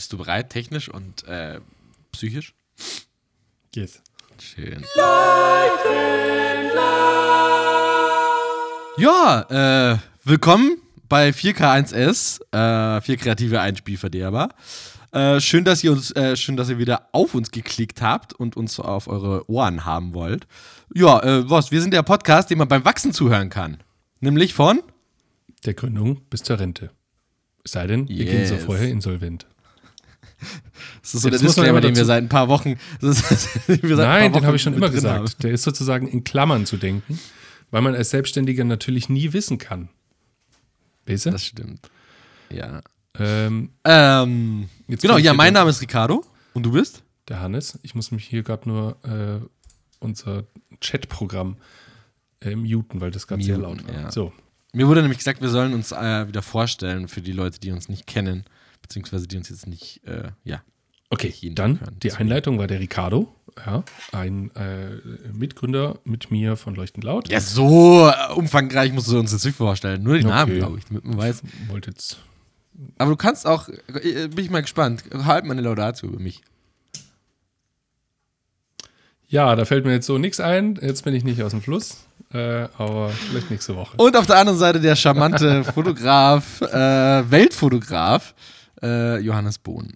Bist du bereit, technisch und äh, psychisch? Yes. Schön. Ja, äh, willkommen bei 4K1S, äh, vier kreative Einspielverderber. Äh, schön, dass ihr uns, äh, schön, dass ihr wieder auf uns geklickt habt und uns auf eure Ohren haben wollt. Ja, äh, was? Wir sind der Podcast, den man beim Wachsen zuhören kann. Nämlich von Der Gründung bis zur Rente. Es sei denn, wir gehen so Yes. vorher insolvent. Das ist so der muss man Disclaimer, immer den wir seit ein paar Wochen. Nein, den habe ich schon immer gesagt. Der ist sozusagen in Klammern zu denken, weil man als Selbstständiger natürlich nie wissen kann. Weißt du? Das stimmt. Ja. Ähm, Ähm, genau, ja, mein Name ist Ricardo. Und du bist? der Hannes, ich muss mich hier gerade nur äh, unser Chatprogramm äh, muten, weil das gerade sehr laut war. ja. So, Mir wurde nämlich gesagt, wir sollen uns äh, wieder vorstellen für die Leute, die uns nicht kennen, beziehungsweise die uns jetzt nicht, äh, ja. okay, dann hören. die Einleitung war der Ricardo, ja, ein äh, Mitgründer mit mir von Leuchtend Laut. Ja, so äh, umfangreich musst du uns jetzt nicht vorstellen. Nur die Okay. Namen, glaube ich, damit man weiß. Wollte jetzt Aber du kannst auch, äh, bin ich mal gespannt, halt meine Laudatio über mich. Ja, da fällt mir jetzt so nichts ein. Jetzt bin ich nicht aus dem Fluss, äh, aber vielleicht nächste Woche. Und auf der anderen Seite der charmante Fotograf, äh, Weltfotograf, äh, Johannes Bohn.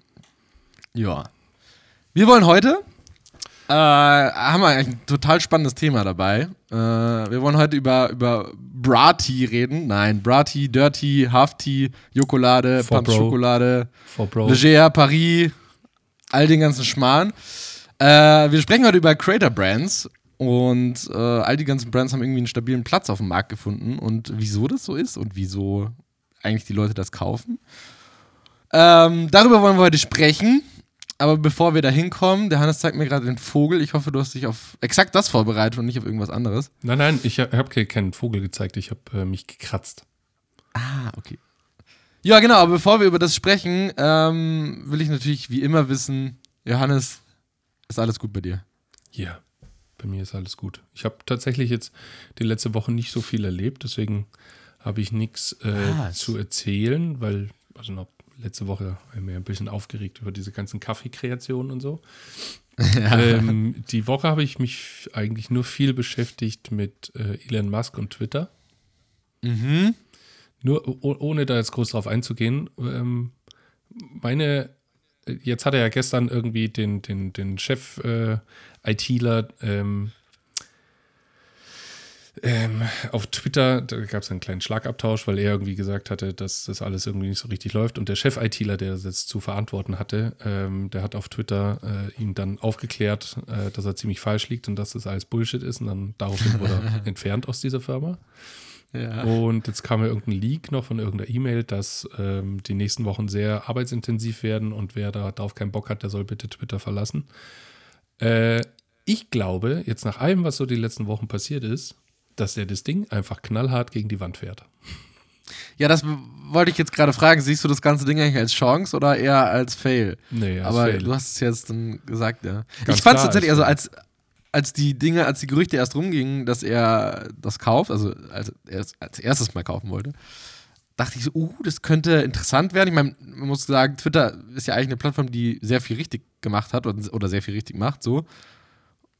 Ja. Wir wollen heute, äh, haben wir eigentlich ein total spannendes Thema dabei. Äh, wir wollen heute über, über Bra-Tea reden. Nein, Bra-Tea, Dirty, Half-Tea, Jokolade, For Pump Bro. Schokolade, For Bro. Leger, Paris, all den ganzen Schmarrn. Äh, wir sprechen heute über Creator Brands und äh, all die ganzen Brands haben irgendwie einen stabilen Platz auf dem Markt gefunden und wieso das so ist und wieso eigentlich die Leute das kaufen. Ähm, darüber wollen wir heute sprechen. Aber bevor wir da hinkommen, der Hannes zeigt mir gerade den Vogel. Ich hoffe, du hast dich auf exakt das vorbereitet und nicht auf irgendwas anderes. Nein, nein, ich habe keinen Vogel gezeigt, ich habe äh, mich gekratzt. Ah, okay. Ja, genau, aber bevor wir über das sprechen, ähm, will ich natürlich wie immer wissen, Johannes, ist alles gut bei dir? Ja, bei mir ist alles gut. Ich habe tatsächlich jetzt die letzte Woche nicht so viel erlebt, deswegen habe ich nichts äh, zu erzählen, weil, also noch letzte Woche haben wir ein bisschen aufgeregt über diese ganzen Kaffeekreationen und so. ähm, die Woche habe ich mich eigentlich nur viel beschäftigt mit äh, Elon Musk und Twitter. Mhm. Nur oh- ohne da jetzt groß drauf einzugehen, ähm, meine, jetzt hat er ja gestern irgendwie den, den, den Chef äh, ITler ähm, ähm, auf Twitter, da gab es einen kleinen Schlagabtausch, weil er irgendwie gesagt hatte, dass das alles irgendwie nicht so richtig läuft. Und der Chef ITler, der das jetzt zu verantworten hatte, ähm, der hat auf Twitter äh, ihm dann aufgeklärt, äh, dass er ziemlich falsch liegt und dass das alles Bullshit ist. Und dann daraufhin wurde er entfernt aus dieser Firma. Ja. Und jetzt kam ja irgendein Leak noch von irgendeiner E-Mail, dass ähm, die nächsten Wochen sehr arbeitsintensiv werden und wer da darauf keinen Bock hat, der soll bitte Twitter verlassen. Äh, ich glaube, jetzt nach allem, was so die letzten Wochen passiert ist, dass er das Ding einfach knallhart gegen die Wand fährt. Ja, das wollte ich jetzt gerade fragen. Siehst du das ganze Ding eigentlich als Chance oder eher als Fail? Nee, als Aber Fail. du hast es jetzt dann gesagt, ja. Ganz ich fand es tatsächlich, als also als, als die Dinge, als die Gerüchte erst rumgingen, dass er das kauft, also als er es als erstes mal kaufen wollte, dachte ich so, uh, das könnte interessant werden. Ich meine, man muss sagen, Twitter ist ja eigentlich eine Plattform, die sehr viel richtig gemacht hat oder, oder sehr viel richtig macht, so.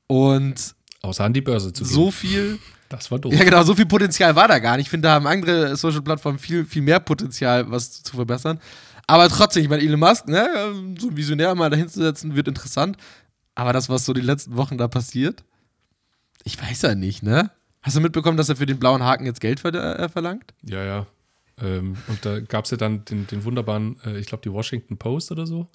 Und Außer an die Börse zu gehen. so viel Das war doof. ja, genau, so viel Potenzial war da gar nicht. Ich finde, da haben andere Social-Plattformen viel, viel mehr Potenzial, was zu verbessern. Aber trotzdem, ich meine, Elon Musk, ne, so ein Visionär mal dahin zu setzen, wird interessant. Aber das, was so die letzten Wochen da passiert, ich weiß ja nicht, ne? Hast du mitbekommen, dass er für den blauen Haken jetzt Geld ver äh, verlangt? Ja, ja. Ähm, und da gab es ja dann den, den wunderbaren, äh, ich glaube, die Washington Post oder so,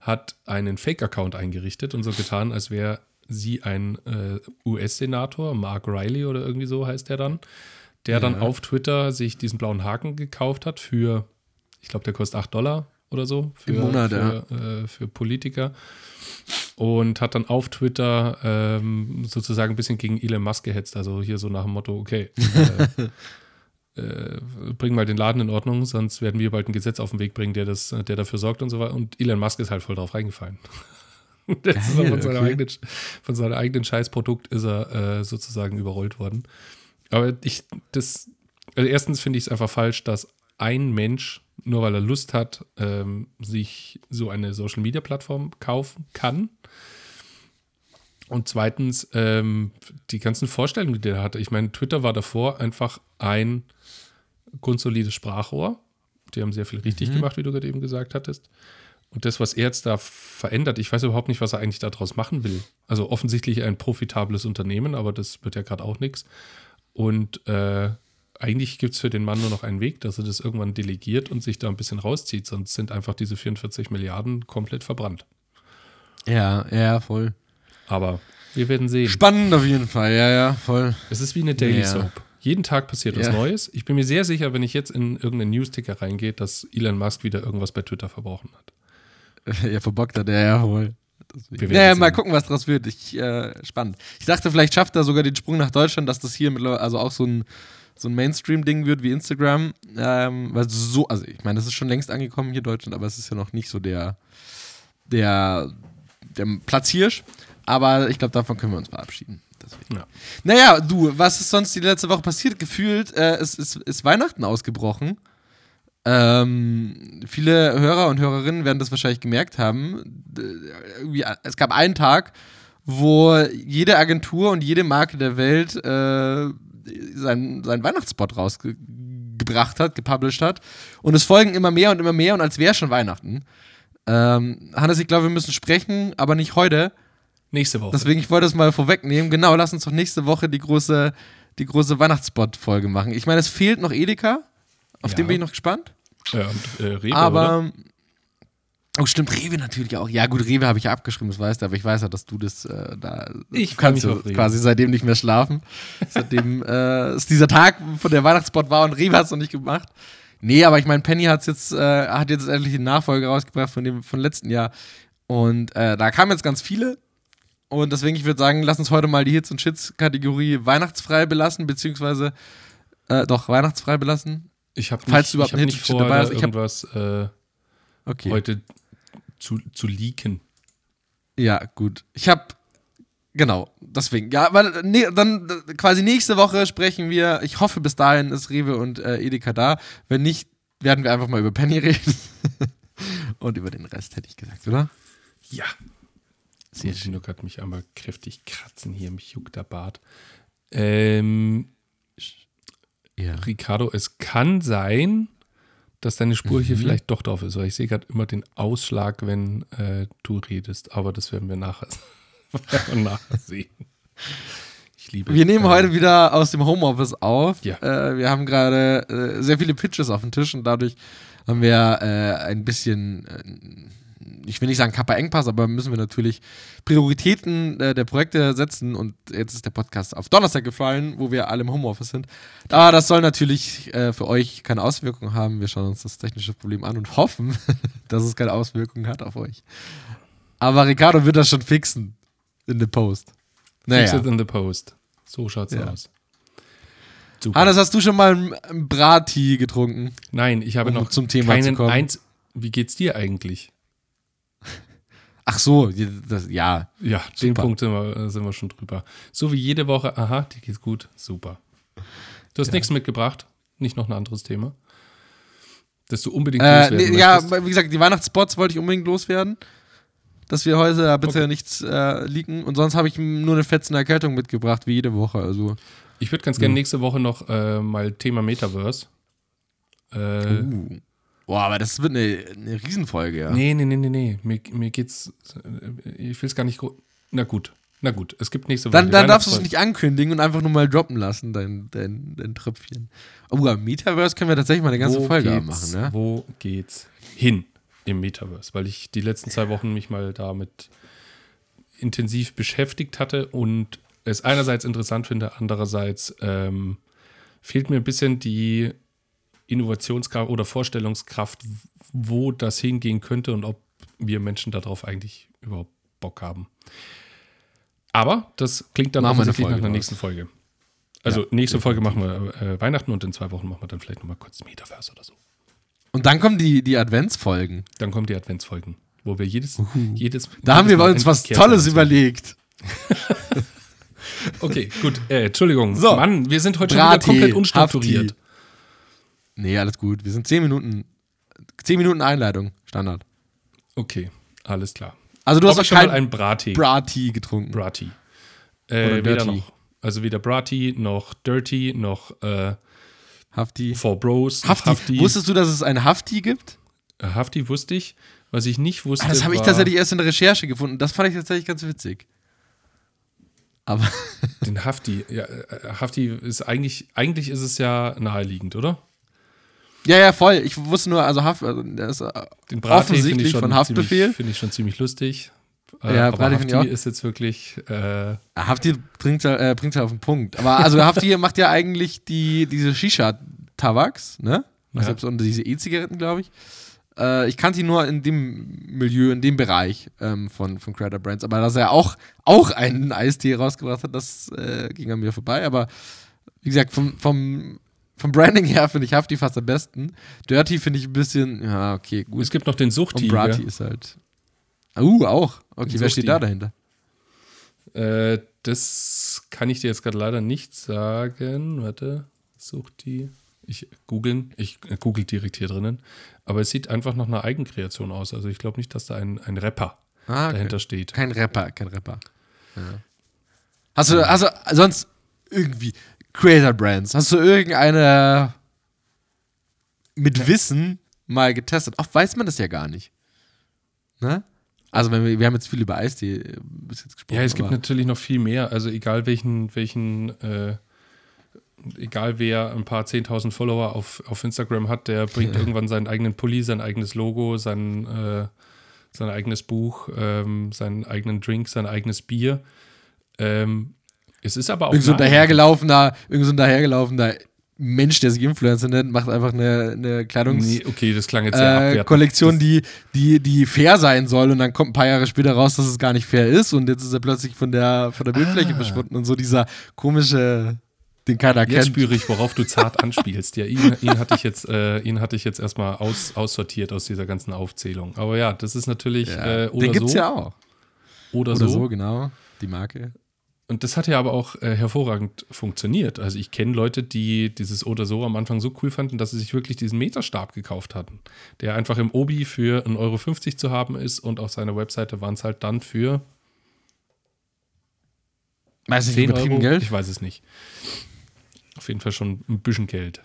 hat einen Fake-Account eingerichtet und so getan, als wäre sie ein äh, US-Senator, Mark Riley oder irgendwie so heißt der dann, der dann Ja. auf Twitter sich diesen blauen Haken gekauft hat für, ich glaube, der kostet 8 Dollar oder so für, Im Monat, für, äh, für Politiker. Und hat dann auf Twitter ähm, sozusagen ein bisschen gegen Elon Musk gehetzt. Also hier so nach dem Motto, okay, äh, äh, bring mal den Laden in Ordnung, sonst werden wir bald ein Gesetz auf den Weg bringen, der, das, der dafür sorgt und so weiter. Und Elon Musk ist halt voll drauf reingefallen. Geil, von, seinem okay. eigenen, von seinem eigenen Scheißprodukt ist er äh, sozusagen überrollt worden. Aber ich, das, also erstens finde ich es einfach falsch, dass ein Mensch, nur weil er Lust hat, ähm, sich so eine Social-Media-Plattform kaufen kann. Und zweitens, ähm, die ganzen Vorstellungen, die er hatte. Ich meine, Twitter war davor einfach ein grundsolides Sprachrohr. Die haben sehr viel richtig Mhm. gemacht, wie du gerade eben gesagt hattest. Und das, was er jetzt da verändert, ich weiß überhaupt nicht, was er eigentlich daraus machen will. Also offensichtlich ein profitables Unternehmen, aber das wird ja gerade auch nichts. Und äh, eigentlich gibt es für den Mann nur noch einen Weg, dass er das irgendwann delegiert und sich da ein bisschen rauszieht, sonst sind einfach diese 44 Milliarden komplett verbrannt. Ja, ja, voll. Aber wir werden sehen. Spannend auf jeden Fall, ja, ja, voll. Es ist wie eine Daily Ja. Soap. Jeden Tag passiert was Ja. Neues. Ich bin mir sehr sicher, wenn ich jetzt in irgendeinen Newsticker reingehe, dass Elon Musk wieder irgendwas bei Twitter verbrochen hat. Ja, verbockt hat er, ja, werden Ja, mal gucken, was draus wird. Ich, äh, spannend. Ich dachte, vielleicht schafft er sogar den Sprung nach Deutschland, dass das hier mittlerweile also auch so ein, so ein Mainstream-Ding wird wie Instagram. Ähm, weil so, also ich meine, das ist schon längst angekommen hier in Deutschland, aber es ist ja noch nicht so der, der, der Platzhirsch. Aber ich glaube, davon können wir uns verabschieden. Deswegen. Ja. Naja, du, was ist sonst die letzte Woche passiert? Gefühlt, äh, es ist, ist Weihnachten ausgebrochen. Ähm, viele Hörer und Hörerinnen werden das wahrscheinlich gemerkt haben. Irgendwie, es gab einen Tag, wo jede Agentur und jede Marke der Welt äh, seinen, seinen Weihnachtsspot rausgebracht hat, gepublished hat. Und es folgen immer mehr und immer mehr und als wäre schon Weihnachten. Ähm, Hannes, ich glaube, wir müssen sprechen, aber nicht heute. Nächste Woche. Deswegen, ich wollte es mal vorwegnehmen. Genau, lass uns doch nächste Woche die große, die große Weihnachtsspot-Folge machen. Ich meine, es fehlt noch Edeka. Auf Ja. den bin ich noch gespannt. ja, und, äh, Rewe, aber. oder? Oh, stimmt, Rewe natürlich auch. Ja, gut, Rewe habe ich ja abgeschrieben, das weißt du, aber ich weiß ja, dass du das äh, da. Ich kannst auf Rewe. quasi seitdem nicht mehr schlafen. seitdem äh, es dieser Tag von der Weihnachtsspot war und Rewe hat es noch nicht gemacht. Nee, aber ich meine, Penny hat's jetzt, äh, hat jetzt endlich eine Nachfolge rausgebracht von dem von letzten Jahr. Und äh, da kamen jetzt ganz viele. Und deswegen, ich würde sagen, lass uns heute mal die Hits und Shits-Kategorie weihnachtsfrei belassen, beziehungsweise äh, doch weihnachtsfrei belassen. Ich habe Falls nicht, du überhaupt ich hab nicht vor, dabei da hast, ich hab- irgendwas äh, Okay. heute zu, zu leaken. Ja, gut. Ich habe genau, deswegen. Ja, weil nee, dann quasi nächste Woche sprechen wir. Ich hoffe, bis dahin ist Rewe und äh, Edeka da. Wenn nicht, werden wir einfach mal über Penny reden. und über den Rest, hätte ich gesagt, oder? Ja. Sehr ich nur gerade mich einmal kräftig kratzen hier, mich juckt der Bart. Ähm, Ja. Ricardo, es kann sein, dass deine Spur Mhm. hier vielleicht doch drauf ist, weil ich sehe gerade immer den Ausschlag, wenn äh, du redest. Aber das werden wir nachher, nachher sehen. Ich liebe Wir nehmen äh, heute wieder aus dem Homeoffice auf. Ja. Äh, wir haben gerade äh, sehr viele Pitches auf dem Tisch und dadurch haben wir äh, ein bisschen, äh, ich will nicht sagen Kappa-Engpass, aber müssen wir natürlich Prioritäten äh, der Projekte setzen und jetzt ist der Podcast auf Donnerstag gefallen, wo wir alle im Homeoffice sind. Aber das soll natürlich äh, für euch keine Auswirkungen haben. Wir schauen uns das technische Problem an und hoffen, dass es keine Auswirkungen hat auf euch. Aber Ricardo wird das schon fixen in der Post. Fix Naja. it in the post. So schaut's Ja. aus. Super. Hannes, hast du schon mal einen- einen Brati getrunken? Nein, ich habe um noch zum Thema keinen zu kommen. eins. Wie geht's dir eigentlich? Ach so, das, ja. Ja, den Super. Punkt sind wir, sind wir schon drüber. So wie jede Woche, aha, dir geht's gut, super. Du hast nichts mitgebracht, nicht noch ein anderes Thema, das du unbedingt Äh, loswerden nee, ja, wie gesagt, die Weihnachtsspots wollte ich unbedingt loswerden. Dass wir heute da bitte Okay. nichts äh, leaken. Und sonst habe ich nur eine fetzende Erkältung mitgebracht, wie jede Woche. Also. Ich würde ganz gerne nächste Woche noch äh, mal Thema Metaverse. Äh, Uh. Boah, aber das wird eine, eine Riesenfolge, ja. Nee, nee, nee, nee, nee. Mir, mir geht's. äh, Ich will es gar nicht. Na gut. Na gut, es gibt nächste Woche. Dann, dann darfst du es nicht ankündigen und einfach nur mal droppen lassen, dein, dein, dein Tröpfchen. Oh, am Metaverse können wir tatsächlich mal eine ganze Wo Folge machen, ne? Wo geht's hin im Metaverse? Weil ich die letzten zwei Wochen mich mal damit intensiv beschäftigt hatte und es einerseits interessant finde, andererseits ähm, fehlt mir ein bisschen die Innovationskraft oder Vorstellungskraft, wo das hingehen könnte und ob wir Menschen darauf eigentlich überhaupt Bock haben. Aber das klingt dann offensichtlich nach einer nächsten Folge. Also Ja, nächste Folge machen wir äh, Weihnachten und in zwei Wochen machen wir dann vielleicht nochmal kurz Metaverse oder so. Und dann kommen die, die Adventsfolgen. Dann kommen die Adventsfolgen, wo wir jedes, jedes Da haben wir Mal uns was Tolles überlegt. Okay, gut. Äh, Entschuldigung. So. Mann, wir sind heute Brati, schon wieder komplett unstrukturiert. Hafti. Nee, alles gut. Wir sind 10 Minuten. 10 Minuten Einleitung, Standard. Okay, alles klar. Also du Ob hast ich auch schon mal einen Brati. Brati getrunken. Brati. Oder Äh, weder Dirty. noch. Also weder Brati noch Dirty noch äh, Hafti. Four Bros. Hafti. Hafti. Wusstest du, dass es ein Hafti gibt? Äh, Hafti wusste ich. Was ich nicht wusste. Ah, das habe ich tatsächlich erst in der Recherche gefunden. Das fand ich tatsächlich ganz witzig. Aber Den Hafti. Ja, äh, Hafti ist eigentlich, eigentlich ist es ja naheliegend, oder? Ja, ja, voll. Ich wusste nur, also Haft, also das ist äh, Den Brati offensichtlich ich schon von Haftbefehl. Finde ich schon ziemlich lustig. Äh, Ja, aber Brati Hafti ist jetzt wirklich. Äh, Hafti bringt ja äh, bringt's ja auf den Punkt. Aber also Hafti macht ja eigentlich die, diese Shisha-Tabaks, ne? Also Ja. selbst und diese E-Zigaretten, glaube ich. Äh, ich kannte ihn nur in dem Milieu, in dem Bereich ähm, von, von Creator Brands. Aber dass er auch, auch einen Eistee rausgebracht hat, das äh, ging an mir vorbei. Aber wie gesagt, vom, vom, vom Branding her finde ich Hafti fast am besten. Dirty finde ich ein bisschen, ja, okay, gut. es gibt noch den Und Suchti. Brati ist halt. Uh, auch. Okay, wer Suchti. steht da dahinter? Äh, das kann ich dir jetzt gerade leider nicht sagen. Warte, Suchti. Ich googeln. Ich äh, google direkt hier drinnen. Aber es sieht einfach nach einer Eigenkreation aus. Also ich glaube nicht, dass da ein, ein Rapper Ah, okay. dahinter steht. Kein Rapper, kein Rapper. Ja. Hast du, also sonst irgendwie Creator Brands, hast du irgendeine mit Wissen mal getestet? Oft weiß man das ja gar nicht. Ne? Also wir, wir haben jetzt viel über Eistee äh, bis jetzt gesprochen. Ja, es gibt natürlich noch viel mehr. Also egal welchen, welchen, äh, egal wer ein paar 10.000 Follower auf, auf Instagram hat, der bringt irgendwann seinen eigenen Pulli, sein eigenes Logo, sein, äh, sein eigenes Buch, ähm, seinen eigenen Drink, sein eigenes Bier. Ähm, es ist aber auch irgend so ein dahergelaufener, irgend so ein dahergelaufener Mensch, der sich Influencer nennt, macht einfach eine, eine Kleidungs Nee, okay, das klang jetzt sehr äh. Kollektion, die, die, die fair sein soll und dann kommt ein paar Jahre später raus, dass es gar nicht fair ist und jetzt ist er plötzlich von der, von der Bildfläche Ah. verschwunden und so dieser komische, den keiner Jetzt kennt. spüre ich, worauf du zart anspielst. Ja, ihn, ihn hatte ich jetzt, äh, ihn hatte ich jetzt erstmal aus, aussortiert aus dieser ganzen Aufzählung. Aber ja, das ist natürlich Ja, äh, oder den gibt's so ja auch. oder, Oder so. so, genau. Die Marke. Und das hat ja aber auch äh, hervorragend funktioniert. Also ich kenne Leute, die dieses oder so am Anfang so cool fanden, dass sie sich wirklich diesen Meterstab gekauft hatten, der einfach im Obi für 1,50 Euro zu haben ist und auf seiner Webseite waren es halt dann für Weiß nicht, 10 übertrieben Euro. Geld. Ich weiß es nicht. Auf jeden Fall schon ein bisschen Geld.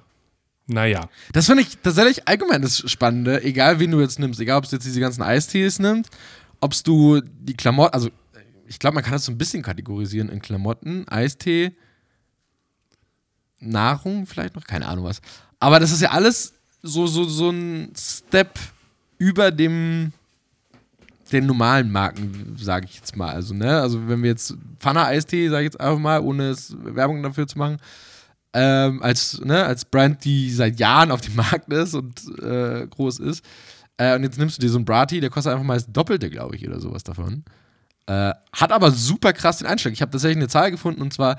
Naja. Das finde ich tatsächlich allgemein das Spannende, egal wen du jetzt nimmst, egal ob du jetzt diese ganzen Eistees nimmst, ob du die Klamotten, also ich glaube, man kann das so ein bisschen kategorisieren in Klamotten, Eistee, Nahrung vielleicht noch, keine Ahnung was. Aber das ist ja alles so, so, so ein Step über dem den normalen Marken, sage ich jetzt mal. Also, ne, also wenn wir jetzt Pfanne Eistee, sage ich jetzt einfach mal, ohne Werbung dafür zu machen, ähm, als, ne, als Brand, die seit Jahren auf dem Markt ist und äh, groß ist. Äh, und jetzt nimmst du dir so einen Brati, der kostet einfach mal das Doppelte, glaube ich, oder sowas davon. Äh, hat aber super krass den Einschlag. Ich habe tatsächlich eine Zahl gefunden und zwar,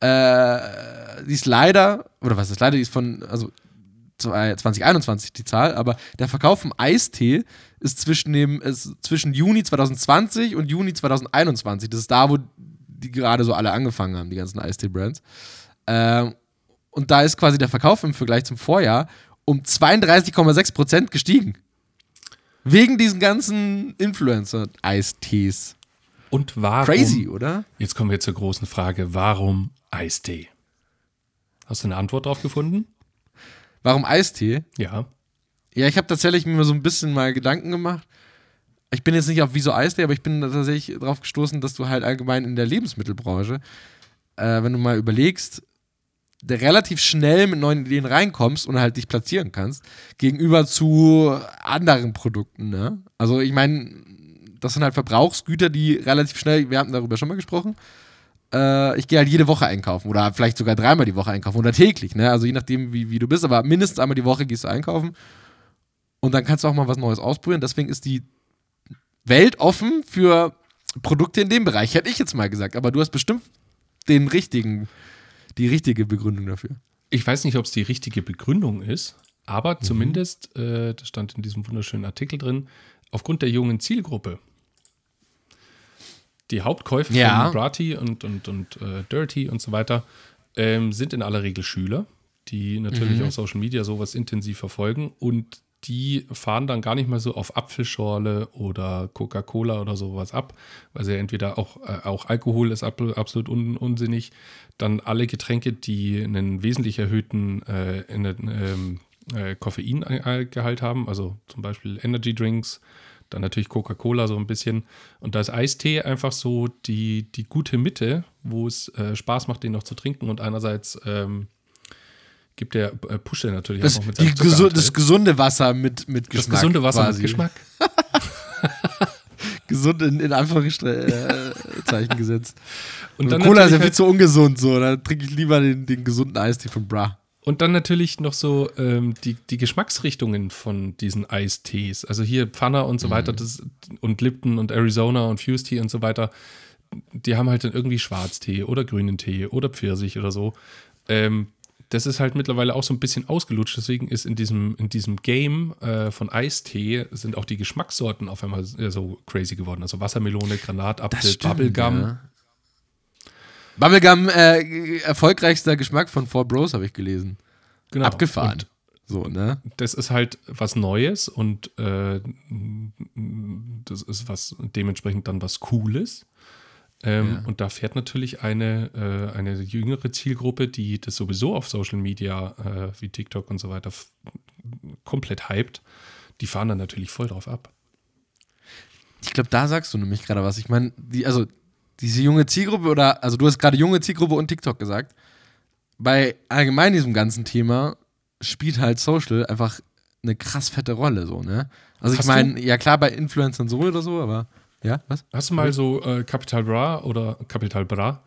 äh, die ist leider, oder was ist leider, die ist von, also zwei- 2021 die Zahl, aber der Verkauf vom Eistee ist zwischen dem, ist zwischen Juni 2020 und Juni 2021. Das ist da, wo die gerade so alle angefangen haben, die ganzen Eistee-Brands. Ähm, und da ist quasi der Verkauf im Vergleich zum Vorjahr um 32,6% gestiegen. Wegen diesen ganzen Influencer-Eistees. Und warum? Crazy, oder? Jetzt kommen wir zur großen Frage: Warum Eistee? Hast du eine Antwort drauf gefunden? Warum Eistee? Ja. Ja, ich habe tatsächlich mir so ein bisschen mal Gedanken gemacht. Ich bin jetzt nicht auf Wieso Eistee, aber ich bin tatsächlich drauf gestoßen, dass du halt allgemein in der Lebensmittelbranche, äh, wenn du mal überlegst, relativ schnell mit neuen Ideen reinkommst und halt dich platzieren kannst, gegenüber zu anderen Produkten. Ne? Also ich meine, das sind halt Verbrauchsgüter, die relativ schnell, wir hatten darüber schon mal gesprochen, äh, ich gehe halt jede Woche einkaufen oder vielleicht sogar dreimal die Woche einkaufen oder täglich, ne? Also je nachdem, wie, wie du bist, aber mindestens einmal die Woche gehst du einkaufen und dann kannst du auch mal was Neues ausprobieren. Deswegen ist die Welt offen für Produkte in dem Bereich, hätte ich jetzt mal gesagt. Aber du hast bestimmt den richtigen, die richtige Begründung dafür. Ich weiß nicht, ob es die richtige Begründung ist, aber Mhm. zumindest, äh, das stand in diesem wunderschönen Artikel drin, aufgrund der jungen Zielgruppe. Die Hauptkäufe Ja. von Brati und, und, und äh, Dirty und so weiter ähm, sind in aller Regel Schüler, die natürlich Mhm. auf Social Media sowas intensiv verfolgen und die fahren dann gar nicht mal so auf Apfelschorle oder Coca-Cola oder sowas ab, weil sie ja entweder auch, äh, auch Alkohol ist ab, absolut un, unsinnig, dann alle Getränke, die einen wesentlich erhöhten äh, in, ähm, äh, Koffeingehalt haben, also zum Beispiel Energy Drinks, dann natürlich Coca-Cola so ein bisschen. Und da ist Eistee einfach so die, die gute Mitte, wo es äh, Spaß macht, den noch zu trinken. Und einerseits ähm, gibt der äh, Pusche natürlich Das, auch mit die gesu das gesunde Wasser mit, mit Das Geschmack. gesunde Wasser quasi. mit Geschmack. Gesund in, in Anführungszeichen gesetzt. Und Und dann, Cola ist ja viel halt, zu ungesund, so. Da trinke ich lieber den, den gesunden Eistee von Bra. Und dann natürlich noch so ähm, die, die Geschmacksrichtungen von diesen Eistees. Also hier Pfanner und so weiter das, und Lipton und Arizona und Fuse Tea und so weiter. Die haben halt dann irgendwie Schwarztee oder grünen Tee oder Pfirsich oder so. Ähm, das ist halt mittlerweile auch so ein bisschen ausgelutscht. Deswegen ist in diesem, in diesem Game äh, von Eistee sind auch die Geschmackssorten auf einmal äh, so crazy geworden. Also Wassermelone, Granatapfel, Bubblegum. Ja. Bubblegum, äh, erfolgreichster Geschmack von Four Bros, habe ich gelesen. Genau. Abgefahren. Und so, ne? das ist halt was Neues und äh, das ist was dementsprechend dann was Cooles. Ähm, Ja. Und da fährt natürlich eine, äh, eine jüngere Zielgruppe, die das sowieso auf Social Media äh, wie TikTok und so weiter komplett hypt. Die fahren dann natürlich voll drauf ab. Ich glaube, da sagst du nämlich gerade was. Ich meine, die, also diese junge Zielgruppe oder, also du hast gerade junge Zielgruppe und TikTok gesagt. Bei allgemein diesem ganzen Thema spielt halt Social einfach eine krass fette Rolle, so, ne? Also ich Hast meine, ja klar, bei Influencern so oder so, aber ja, was? Hast du mal so äh, Capital Bra oder Capital Bra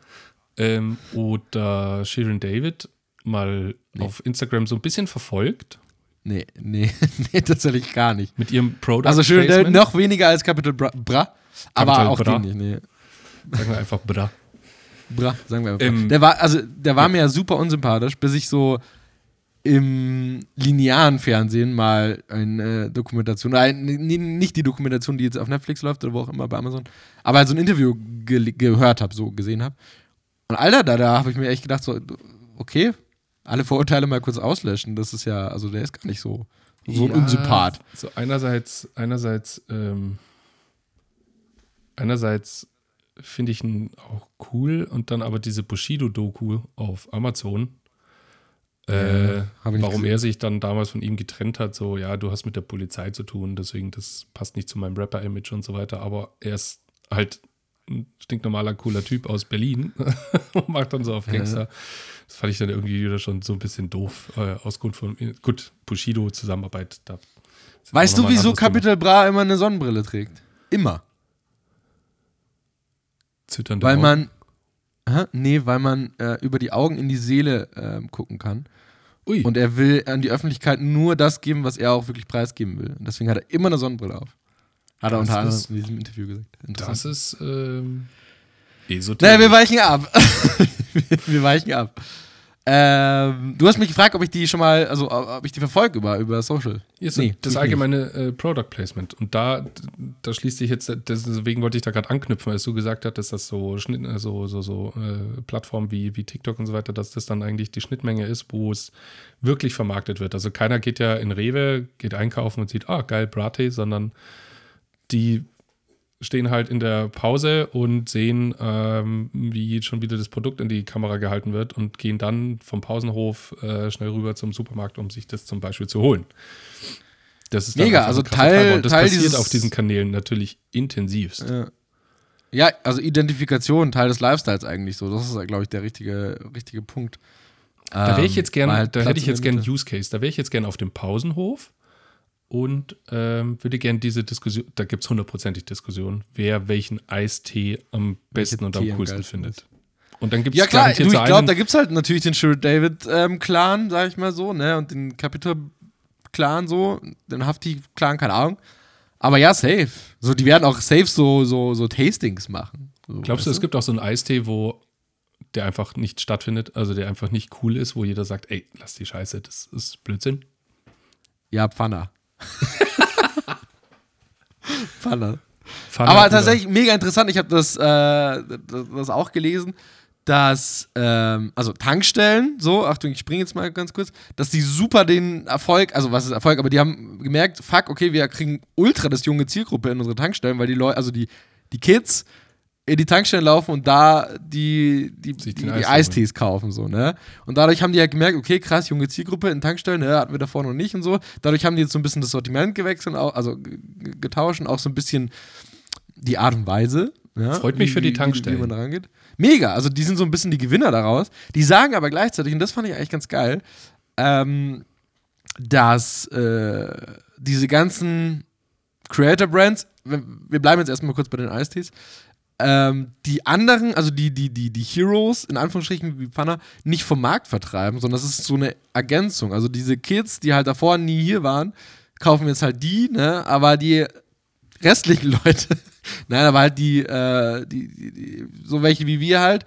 ähm, oder Shirin David mal auf Instagram so ein bisschen verfolgt Nee, nee, nee, tatsächlich gar nicht. mit ihrem Product Also schön, Placement? noch weniger als Capital Bra, Bra aber Capital auch Bra. die nicht, nee. Sagen wir einfach Bra. Bra, sagen wir einfach. Ähm, der war, also, der war mir ja super unsympathisch, bis ich so im linearen Fernsehen mal eine Dokumentation, nein, nicht die Dokumentation, die jetzt auf Netflix läuft oder wo auch immer bei Amazon, aber so ein Interview ge gehört habe, so gesehen habe. Und Alter, da, da habe ich mir echt gedacht, so, okay, alle Vorurteile mal kurz auslöschen. Das ist ja, also der ist gar nicht so, so ein Ja, Unsympath. So einerseits, einerseits, ähm, einerseits finde ich ihn auch cool und dann aber diese Bushido-Doku auf Amazon. Äh, Ja, warum gesehen. er sich dann damals von ihm getrennt hat, so, ja, du hast mit der Polizei zu tun, deswegen das passt nicht zu meinem Rapper-Image und so weiter, aber er ist halt ein stinknormaler, cooler Typ aus Berlin und macht dann so auf Gangster. Das fand ich dann irgendwie wieder schon so ein bisschen doof, äh, aus Grund von, gut, Bushido-Zusammenarbeit, Weißt du, wieso. Capital Bra immer eine Sonnenbrille trägt? Immer. Zitternde Weil Augen. man, hä? nee, weil man äh, über die Augen in die Seele ähm, gucken kann. Ui, Und er will an die Öffentlichkeit nur das geben, was er auch wirklich preisgeben will. Und deswegen hat er immer eine Sonnenbrille auf. Hat er Das unter anderem in diesem Interview gesagt. Das ist ähm, Naja, esoterisch. wir weichen ab. wir, wir weichen ab. Ähm, du hast mich gefragt, ob ich die schon mal, also ob ich die verfolge über, über Social. Ist Nee, das allgemeine äh, Product Placement. Und da, da schließt sich jetzt, deswegen wollte ich da gerade anknüpfen, als du gesagt hattest, dass so, Schnitt, äh, so, so, so äh, Plattformen wie, wie TikTok und so weiter, dass das dann eigentlich die Schnittmenge ist, wo es wirklich vermarktet wird. Also keiner geht ja in Rewe, geht einkaufen und sieht, ah, geil, Brattee, sondern die stehen halt in der Pause und sehen, ähm, wie schon wieder das Produkt in die Kamera gehalten wird und gehen dann vom Pausenhof äh, schnell rüber zum Supermarkt, um sich das zum Beispiel zu holen. Das ist Mega, also Teil- und das Teil passiert dieses- auf diesen Kanälen natürlich intensivst. Ja. ja, also Identifikation, Teil des Lifestyles eigentlich so. Das ist, glaube ich, der richtige, richtige Punkt. Da wäre ich jetzt gern, Ähm, halt da hätte ich jetzt gern. Use Case. Da wäre ich jetzt gern auf dem Pausenhof und ähm, würde gern diese Diskussion, da gibt es hundertprozentig Diskussion, wer welchen Eistee am besten und am coolsten findet. Und dann gibt es Ja klar, du, ich glaube, da gibt es halt natürlich den Sherwood David ähm, Clan, sag ich mal so, ne, und den Capital Clan so, den Hafti Clan, keine Ahnung. Aber ja, safe. So, die werden auch safe so, so, so Tastings machen. So, Glaubst du, es gibt auch so einen Eistee, wo der einfach nicht stattfindet, also der einfach nicht cool ist, wo jeder sagt, ey, lass die Scheiße, das ist Blödsinn. Ja, Pfanner. Pfanner. Pfanne Aber tatsächlich mega interessant. Ich habe das, äh, das auch gelesen. dass, ähm, also Tankstellen, so, Achtung, ich springe jetzt mal ganz kurz, dass die super den Erfolg, also was ist Erfolg, aber die haben gemerkt, fuck, okay, wir kriegen ultra das junge Zielgruppe in unsere Tankstellen, weil die Leute, also die, die Kids in die Tankstellen laufen und da die, die, die, die Eis Eistees kaufen, so, ne? Und dadurch haben die halt gemerkt, okay, krass, junge Zielgruppe in Tankstellen, ne, hatten wir davor noch nicht und so. Dadurch haben die jetzt so ein bisschen das Sortiment gewechselt, also getauscht und auch so ein bisschen die Art und Weise. Ja, Freut mich für die Tankstellen. wie man da rangeht. Mega, also die sind so ein bisschen die Gewinner daraus. Die sagen aber gleichzeitig, und das fand ich eigentlich ganz geil, ähm, dass äh, diese ganzen Creator-Brands, wir bleiben jetzt erstmal kurz bei den Eistees, ähm, die anderen, also die, die, die, die Heroes, in Anführungsstrichen wie Pfanner, nicht vom Markt vertreiben, sondern das ist so eine Ergänzung. Also diese Kids, die halt davor nie hier waren, kaufen jetzt halt die, ne? Aber die restlichen Leute, nein, aber halt die, äh, die, die, die, so welche wie wir halt,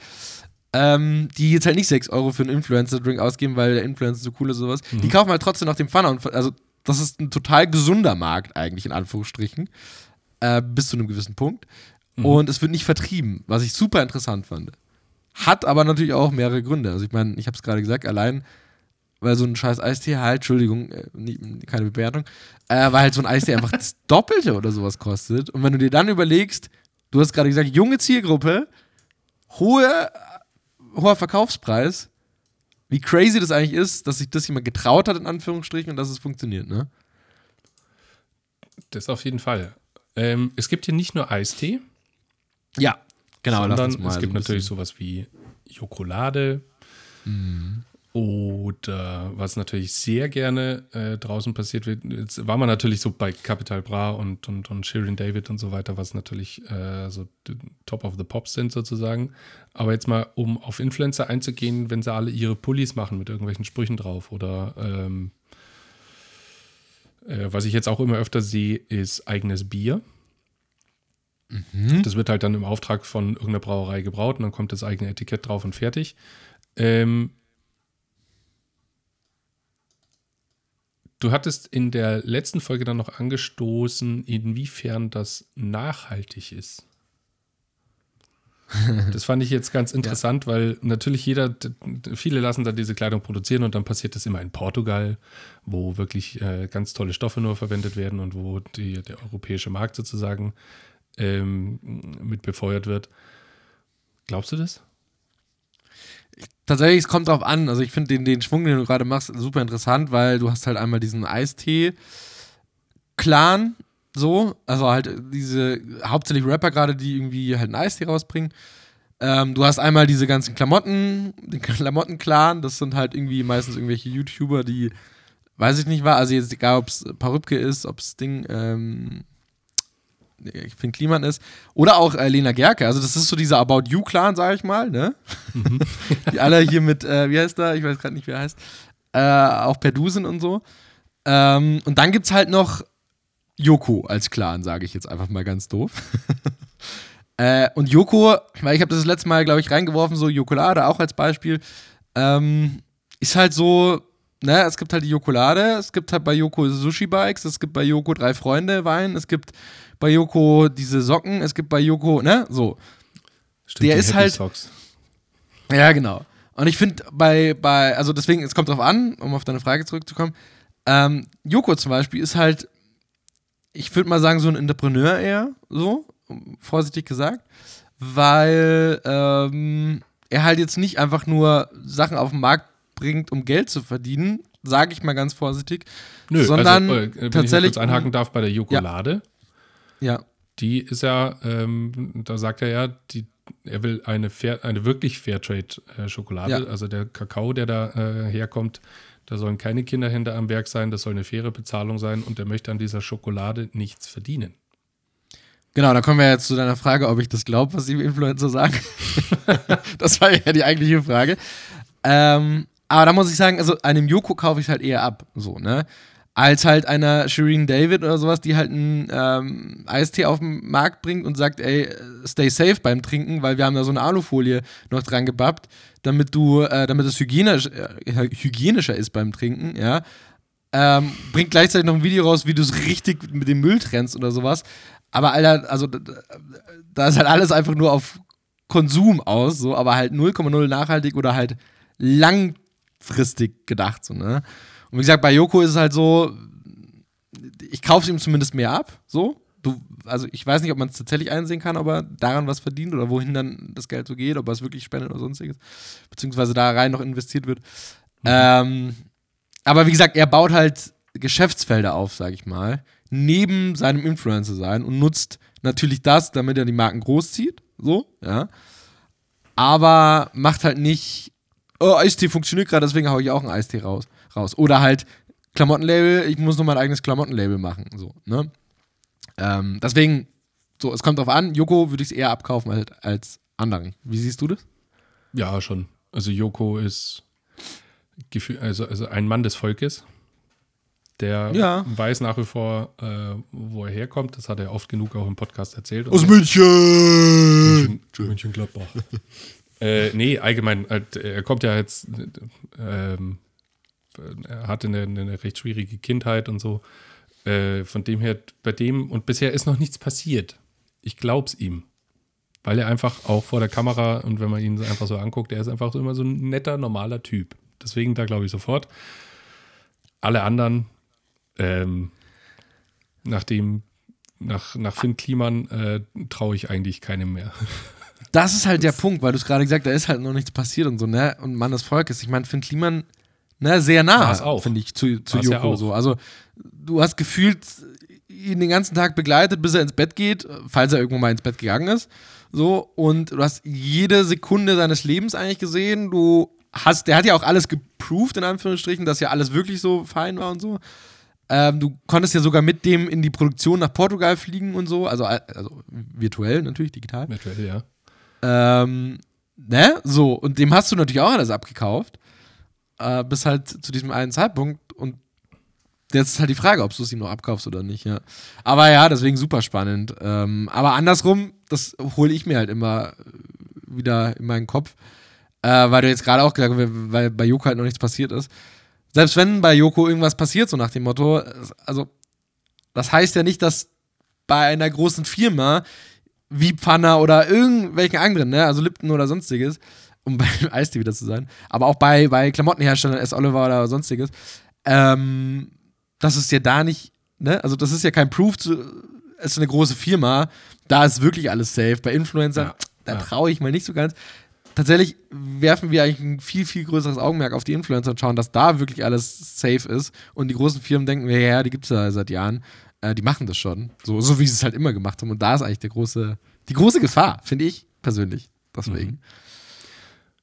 ähm, die jetzt halt nicht 6 Euro für einen Influencer-Drink ausgeben, weil der Influencer so cool ist oder sowas, die kaufen halt trotzdem nach dem Pfanner. Und, also, das ist ein total gesunder Markt eigentlich, in Anführungsstrichen, äh, bis zu einem gewissen Punkt. Und es wird nicht vertrieben, was ich super interessant fand. Hat aber natürlich auch mehrere Gründe. Also ich meine, ich habe es gerade gesagt, allein weil so ein scheiß Eistee halt, Entschuldigung, äh, keine Bewertung, äh, weil halt so ein Eistee einfach das Doppelte oder sowas kostet. Und wenn du dir dann überlegst, du hast gerade gesagt, junge Zielgruppe, hohe, hoher Verkaufspreis, wie crazy das eigentlich ist, dass sich das jemand getraut hat, in Anführungsstrichen, und dass es funktioniert, ne? Das auf jeden Fall. Ähm, es gibt hier nicht nur Eistee, Ja, genau. sondern es so gibt ein natürlich sowas wie Jokolade. Mhm. Oder was natürlich sehr gerne äh, draußen passiert wird, jetzt war man natürlich so bei Capital Bra und, und, und Shirin David und so weiter, was natürlich äh, so Top of the Pops sind sozusagen. Aber jetzt mal, um auf Influencer einzugehen, wenn sie alle ihre Pullis machen mit irgendwelchen Sprüchen drauf oder ähm, äh, was ich jetzt auch immer öfter sehe, ist eigenes Bier. Das wird halt dann im Auftrag von irgendeiner Brauerei gebraut und dann kommt das eigene Etikett drauf und fertig. Ähm, du hattest in der letzten Folge dann noch angestoßen, inwiefern das nachhaltig ist. Das fand ich jetzt ganz interessant, weil natürlich jeder, viele lassen dann diese Kleidung produzieren und dann passiert das immer in Portugal, wo wirklich äh, ganz tolle Stoffe nur verwendet werden und wo die, der europäische Markt sozusagen ähm, mit befeuert wird. Glaubst du das? Tatsächlich, es kommt drauf an. Also ich finde den, den Schwung, den du gerade machst, super interessant, weil du hast halt einmal diesen Eistee-Clan, so, also halt diese hauptsächlich Rapper gerade, die irgendwie halt einen Eistee rausbringen. Ähm, du hast einmal diese ganzen Klamotten, den Klamotten-Clan, das sind halt irgendwie meistens irgendwelche YouTuber, die, weiß ich nicht, war, also jetzt egal, ob es Perübke ist, ob es Ding, ähm, ich finde Kliman ist, oder auch äh, Lena Gerke, also das ist so dieser About You-Clan, sag ich mal, ne? die alle hier mit, äh, wie heißt der? Ich weiß gerade nicht, wie er heißt. Äh, auch Perdu sind und so. Ähm, und dann gibt's halt noch Yoko als Clan, sage ich jetzt einfach mal ganz doof. äh, und Yoko, weil ich habe das, das letzte Mal, glaube ich, reingeworfen, so Jokolade auch als Beispiel, ähm, ist halt so, ne, es gibt halt die Jokolade, es gibt halt bei Yoko Sushi-Bikes, es gibt bei Yoko drei Freunde Wein, es gibt bei Yoko diese Socken, es gibt bei Yoko, ne, so. Stimmt, Der ist Happy halt- Socks. Ja, genau. Und ich finde bei, bei, also deswegen, es kommt drauf an, um auf deine Frage zurückzukommen. Ähm, Joko zum Beispiel ist halt, ich würde mal sagen, so ein Entrepreneur eher, so, vorsichtig gesagt, weil ähm, er halt jetzt nicht einfach nur Sachen auf den Markt bringt, um Geld zu verdienen, sage ich mal ganz vorsichtig, Nö, sondern also, äh, wenn tatsächlich ich kurz einhaken darf bei der Jokolade, ja, die ist ja, ähm, da sagt er ja, die, er will eine, Fair, eine wirklich Fairtrade-Schokolade, Ja. also der Kakao, der da äh, herkommt, da sollen keine Kinderhände am Werk sein, das soll eine faire Bezahlung sein und er möchte an dieser Schokolade nichts verdienen. Genau, da kommen wir jetzt zu deiner Frage, ob ich das glaube, was die Influencer sagen. das war ja die eigentliche Frage. Ähm, aber da muss ich sagen, also einem Yoko kaufe ich halt eher ab, so, ne? Als halt einer Shireen David oder sowas, die halt einen ähm, Eistee auf den Markt bringt und sagt, ey, stay safe beim Trinken, weil wir haben da so eine Alufolie noch dran gebappt, damit du, äh, damit es hygienisch, äh, hygienischer ist beim Trinken, ja. Ähm, bringt gleichzeitig noch ein Video raus, wie du es richtig mit dem Müll trennst oder sowas. Aber Alter, also da- da ist halt alles einfach nur auf Konsum aus, so, aber halt 0,0 nachhaltig oder halt langfristig gedacht, so, ne? Und wie gesagt, bei Joko ist es halt so, ich kaufe es ihm zumindest mehr ab, so. Du, also ich weiß nicht, ob man es tatsächlich einsehen kann, ob er daran was verdient oder wohin dann das Geld so geht, ob er es wirklich spendet oder sonstiges, beziehungsweise da rein noch investiert wird. Mhm. Ähm, aber wie gesagt, er baut halt Geschäftsfelder auf, sag ich mal, neben seinem Influencer sein und nutzt natürlich das, damit er die Marken großzieht, so, ja. Aber macht halt nicht, oh, Eistee funktioniert gerade, deswegen haue ich auch einen Eistee raus, raus. Oder halt Klamottenlabel, ich muss noch mein eigenes Klamottenlabel machen, so, ne. Ähm, deswegen, so, es kommt drauf an, Joko würde ich es eher abkaufen als, als anderen. Wie siehst du das? Ja, schon. Also Joko ist also, also ein Mann des Volkes. Der ja. weiß nach wie vor, äh, wo er herkommt. Das hat er oft genug auch im Podcast erzählt. Aus München! München, München Gladbach. äh, nee, allgemein, äh, er kommt ja jetzt, ähm, er hatte eine, eine, recht schwierige Kindheit und so. Äh, von dem her, bei dem, und bisher ist noch nichts passiert. Ich glaub's ihm. Weil er einfach auch vor der Kamera und wenn man ihn einfach so anguckt, er ist einfach immer so ein netter, normaler Typ. Deswegen da glaube ich sofort. Alle anderen, ähm, nachdem, nach, nach Finn Kliman äh, traue ich eigentlich keinem mehr. Das ist halt der Punkt, weil du es gerade gesagt hast, da ist halt noch nichts passiert und so, ne? Und Mann des Volkes. Ich meine, Finn Kliman, ne, sehr nah, finde ich, zu, zu Joko. So. Also, du hast gefühlt ihn den ganzen Tag begleitet, bis er ins Bett geht, falls er irgendwann mal ins Bett gegangen ist. So, und du hast jede Sekunde seines Lebens eigentlich gesehen. Du hast, der hat ja auch alles geproved, in Anführungsstrichen, dass ja alles wirklich so fein war und so. Ähm, du konntest ja sogar mit dem in die Produktion nach Portugal fliegen und so, also, also virtuell natürlich, digital. Virtuell, ja. Ähm, ne? So, und dem hast du natürlich auch alles abgekauft. Äh, bis halt zu diesem einen Zeitpunkt und jetzt ist halt die Frage, ob du es ihm noch abkaufst oder nicht, ja. Aber ja, deswegen super spannend. Ähm, aber andersrum, das hole ich mir halt immer wieder in meinen Kopf. Äh, weil du jetzt gerade auch gesagt hast, weil bei Joko halt noch nichts passiert ist. Selbst wenn bei Joko irgendwas passiert, so nach dem Motto, also das heißt ja nicht, dass bei einer großen Firma wie Pfanner oder irgendwelchen anderen, ne, also Lipton oder sonstiges, um beim Eistee wieder zu sein, aber auch bei, bei Klamottenherstellern, S. Oliver oder sonstiges, ähm, das ist ja da nicht, ne, also das ist ja kein Proof, zu, es ist eine große Firma, da ist wirklich alles safe. Bei Influencern, ja, da ja. traue ich mal nicht so ganz tatsächlich werfen wir eigentlich ein viel, viel größeres Augenmerk auf die Influencer und schauen, dass da wirklich alles safe ist. Und die großen Firmen denken, ja, ja die gibt es ja seit Jahren. Äh, die machen das schon. So, so wie sie es halt immer gemacht haben. Und da ist eigentlich der große, die große Gefahr, finde ich persönlich. Deswegen. Mhm.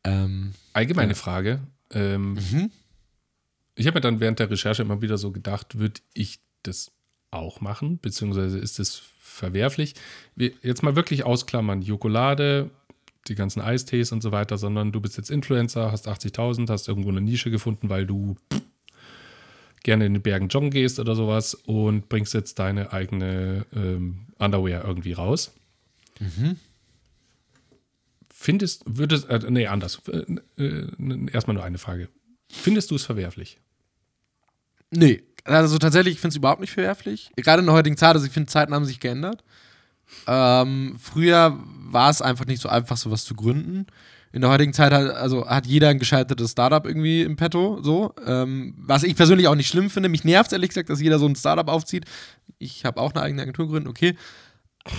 Ähm, Allgemeine ja. Frage. Ähm, mhm. Ich habe mir dann während der Recherche immer wieder so gedacht, würde ich das auch machen? Beziehungsweise ist das verwerflich? Jetzt mal wirklich ausklammern. Jokolade, die ganzen Eistees und so weiter, sondern du bist jetzt Influencer, hast 80.000, hast irgendwo eine Nische gefunden, weil du gerne in den Bergen joggen gehst oder sowas und bringst jetzt deine eigene ähm, Underwear irgendwie raus. Mhm. Findest, würdest, äh, nee, anders. Äh, äh, erstmal nur eine Frage. Findest du es verwerflich? Nee, also tatsächlich, ich finde es überhaupt nicht verwerflich. Gerade in der heutigen Zeit, also ich finde, Zeiten haben sich geändert. Ähm, früher war es einfach nicht so einfach, sowas zu gründen. In der heutigen Zeit hat, also hat jeder ein gescheitertes Startup irgendwie im Petto, so. Ähm, was ich persönlich auch nicht schlimm finde. Mich nervt ehrlich gesagt, dass jeder so ein Startup aufzieht. Ich habe auch eine eigene Agentur gegründet, okay.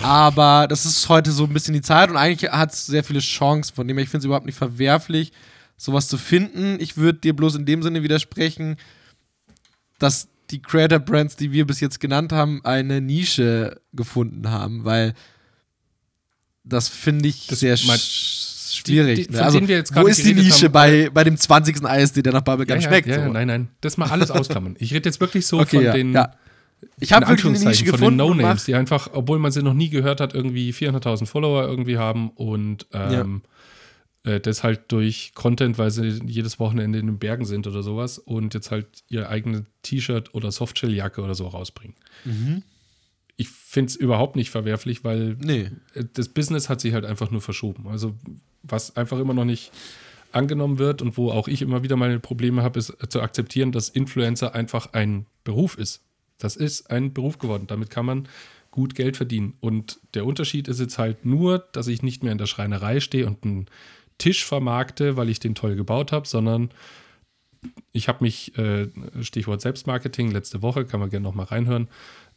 Aber das ist heute so ein bisschen die Zeit und eigentlich hat es sehr viele Chancen, von dem her, ich finde es überhaupt nicht verwerflich, sowas zu finden. Ich würde dir bloß in dem Sinne widersprechen, dass die Creator Brands, die wir bis jetzt genannt haben, eine Nische gefunden haben, weil das finde ich das sehr schwierig. Die, die, ne? also, wo ist die Nische haben, bei, bei dem 20. ISD, der nach Bubblegum ja, ja, schmeckt? Ja, so. Nein, nein, das mal alles ausklammern. Ich rede jetzt wirklich so okay, von den. Ja. Ich habe wirklich eine Nische von den No-Names, die einfach, obwohl man sie noch nie gehört hat, irgendwie 400.000 Follower irgendwie haben und ähm, äh, das halt durch Content, weil sie jedes Wochenende in den Bergen sind oder sowas und jetzt halt ihr eigenes T-Shirt oder Softshell-Jacke oder so rausbringen. Mhm. Ich finde es überhaupt nicht verwerflich, weil nee. das Business hat sich halt einfach nur verschoben. Also, was einfach immer noch nicht angenommen wird und wo auch ich immer wieder meine Probleme habe, ist zu akzeptieren, dass Influencer einfach ein Beruf ist. Das ist ein Beruf geworden. Damit kann man gut Geld verdienen. Und der Unterschied ist jetzt halt nur, dass ich nicht mehr in der Schreinerei stehe und einen Tisch vermarkte, weil ich den toll gebaut habe, sondern ich habe mich, äh, Stichwort Selbstmarketing, letzte Woche, kann man gerne nochmal reinhören,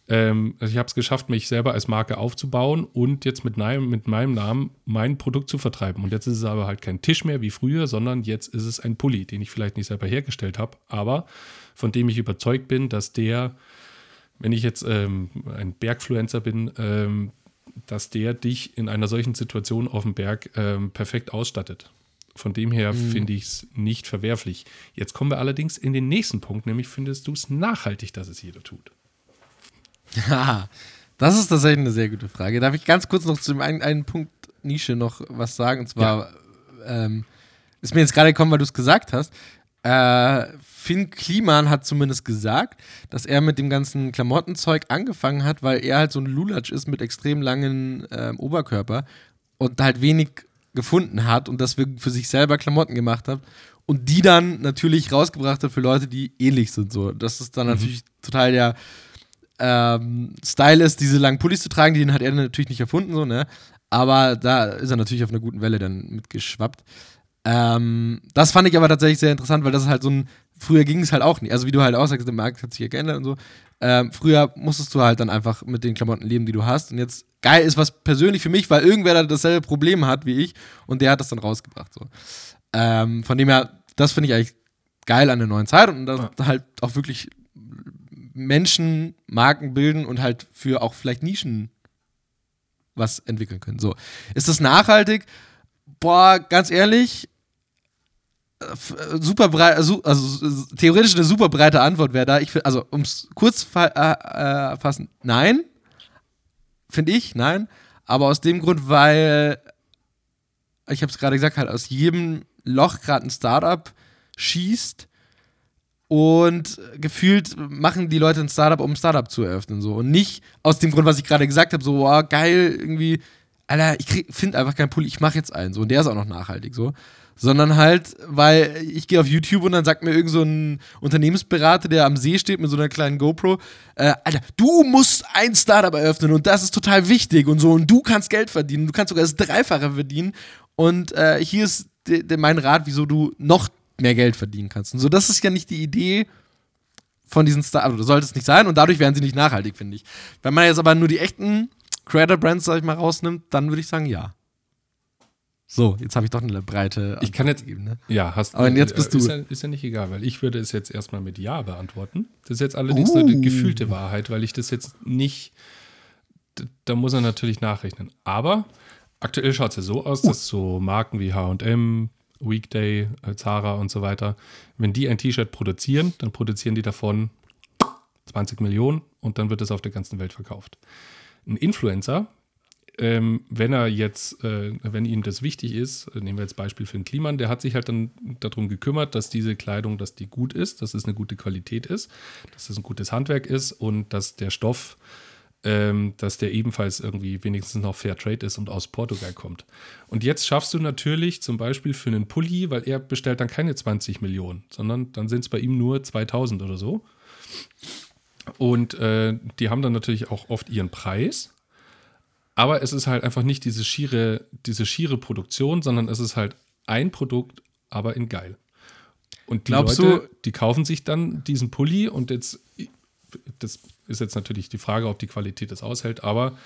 ähm, ich habe es geschafft, mich selber als Marke aufzubauen und jetzt mit, meinem, mit meinem Namen mein Produkt zu vertreiben. Und jetzt ist es aber halt kein Tisch mehr wie früher, sondern jetzt ist es ein Pulli, den ich vielleicht nicht selber hergestellt habe, aber von dem ich überzeugt bin, dass der, wenn ich jetzt ähm, ein Bergfluencer bin, ähm, dass der dich in einer solchen Situation auf dem Berg ähm, perfekt ausstattet. Von dem her mhm. finde ich es nicht verwerflich. Jetzt kommen wir allerdings in den nächsten Punkt, nämlich findest du es nachhaltig, dass es jeder tut? Ja, das ist tatsächlich eine sehr gute Frage. Darf ich ganz kurz noch zu dem einen, einen Punkt Nische noch was sagen? Und zwar ja. ähm, ist mir jetzt gerade gekommen, weil du es gesagt hast. Äh, Finn Kliman hat zumindest gesagt, dass er mit dem ganzen Klamottenzeug angefangen hat, weil er halt so ein Lulatsch ist mit extrem langen äh, Oberkörper und halt wenig gefunden hat und das für sich selber Klamotten gemacht hat und die dann natürlich rausgebracht hat für Leute, die ähnlich sind. So, das ist dann mhm. natürlich total der ähm, Style ist, diese langen Pullis zu tragen. Den hat er natürlich nicht erfunden, so, ne? Aber da ist er natürlich auf einer guten Welle dann mitgeschwappt. Ähm, das fand ich aber tatsächlich sehr interessant, weil das ist halt so ein. Früher ging es halt auch nicht. Also, wie du halt auch sagst, der Markt hat sich ja geändert und so. Ähm, früher musstest du halt dann einfach mit den Klamotten leben, die du hast. Und jetzt geil ist was persönlich für mich, weil irgendwer da dasselbe Problem hat wie ich und der hat das dann rausgebracht. So. Ähm, von dem her, das finde ich eigentlich geil an der neuen Zeit und das ja. halt auch wirklich Menschen Marken bilden und halt für auch vielleicht Nischen was entwickeln können. So. Ist das nachhaltig? Boah, ganz ehrlich, super breit, also, also theoretisch eine super breite Antwort wäre da. Ich, also, um es kurz fa äh, äh, fassen, nein. Finde ich, nein. Aber aus dem Grund, weil, ich habe es gerade gesagt, halt aus jedem Loch gerade ein Startup schießt und gefühlt machen die Leute ein Startup, um ein Startup zu eröffnen. So. Und nicht aus dem Grund, was ich gerade gesagt habe, so, wow, geil, irgendwie, Alter, ich finde einfach keinen Pulli, ich mache jetzt einen. So. Und der ist auch noch nachhaltig, so. Sondern halt, weil ich gehe auf YouTube und dann sagt mir irgend so ein Unternehmensberater, der am See steht mit so einer kleinen GoPro, äh, Alter, du musst ein Startup eröffnen und das ist total wichtig und so. Und du kannst Geld verdienen, du kannst sogar das Dreifache verdienen. Und äh, hier ist mein Rat, wieso du noch mehr Geld verdienen kannst. Und so, das ist ja nicht die Idee von diesen Stars, also sollte es nicht sein und dadurch wären sie nicht nachhaltig, finde ich. Wenn man jetzt aber nur die echten Creator-Brands, sag ich mal, rausnimmt, dann würde ich sagen, ja. So, jetzt habe ich doch eine breite. Ich kann jetzt. Gegeben, ne? Ja, hast Aber jetzt bist du. Ist ja, ist ja, nicht egal, weil ich würde es jetzt erstmal mit Ja beantworten. Das ist jetzt allerdings uh. eine gefühlte Wahrheit, weil ich das jetzt nicht. Da muss er natürlich nachrechnen. Aber aktuell schaut es ja so aus, uh. dass so Marken wie HM, Weekday, äh, Zara und so weiter, wenn die ein T-Shirt produzieren, dann produzieren die davon 20 Millionen und dann wird es auf der ganzen Welt verkauft. Ein Influencer, ähm, wenn er jetzt, äh, wenn ihm das wichtig ist, äh, nehmen wir jetzt Beispiel für den Kliman, der hat sich halt dann darum gekümmert, dass diese Kleidung, dass die gut ist, dass es eine gute Qualität ist, dass es ein gutes Handwerk ist und dass der Stoff ähm, dass der ebenfalls irgendwie wenigstens noch Fair Trade ist und aus Portugal kommt. Und jetzt schaffst du natürlich zum Beispiel für einen Pulli, weil er bestellt dann keine 20 Millionen, sondern dann sind es bei ihm nur 2000 oder so. Und äh, die haben dann natürlich auch oft ihren Preis. Aber es ist halt einfach nicht diese schiere, diese schiere Produktion, sondern es ist halt ein Produkt, aber in geil. Und die Glaubst Leute, du, die kaufen sich dann diesen Pulli und jetzt, das ist jetzt natürlich die Frage, ob die Qualität das aushält, aber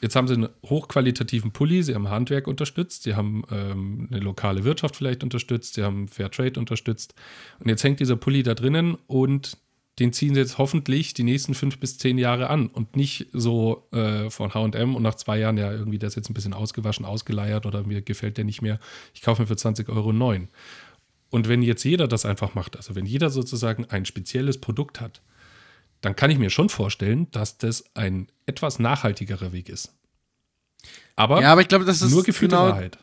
jetzt haben sie einen hochqualitativen Pulli, sie haben Handwerk unterstützt, sie haben ähm, eine lokale Wirtschaft vielleicht unterstützt, sie haben Fair Trade unterstützt und jetzt hängt dieser Pulli da drinnen und den ziehen sie jetzt hoffentlich die nächsten fünf bis zehn Jahre an und nicht so äh, von HM und nach zwei Jahren, ja, irgendwie der ist jetzt ein bisschen ausgewaschen, ausgeleiert oder mir gefällt der nicht mehr. Ich kaufe mir für 20 Euro neuen. Und wenn jetzt jeder das einfach macht, also wenn jeder sozusagen ein spezielles Produkt hat, dann kann ich mir schon vorstellen, dass das ein etwas nachhaltigerer Weg ist. Aber, ja, aber ich glaube, das ist nur gefühlte genau, Wahrheit.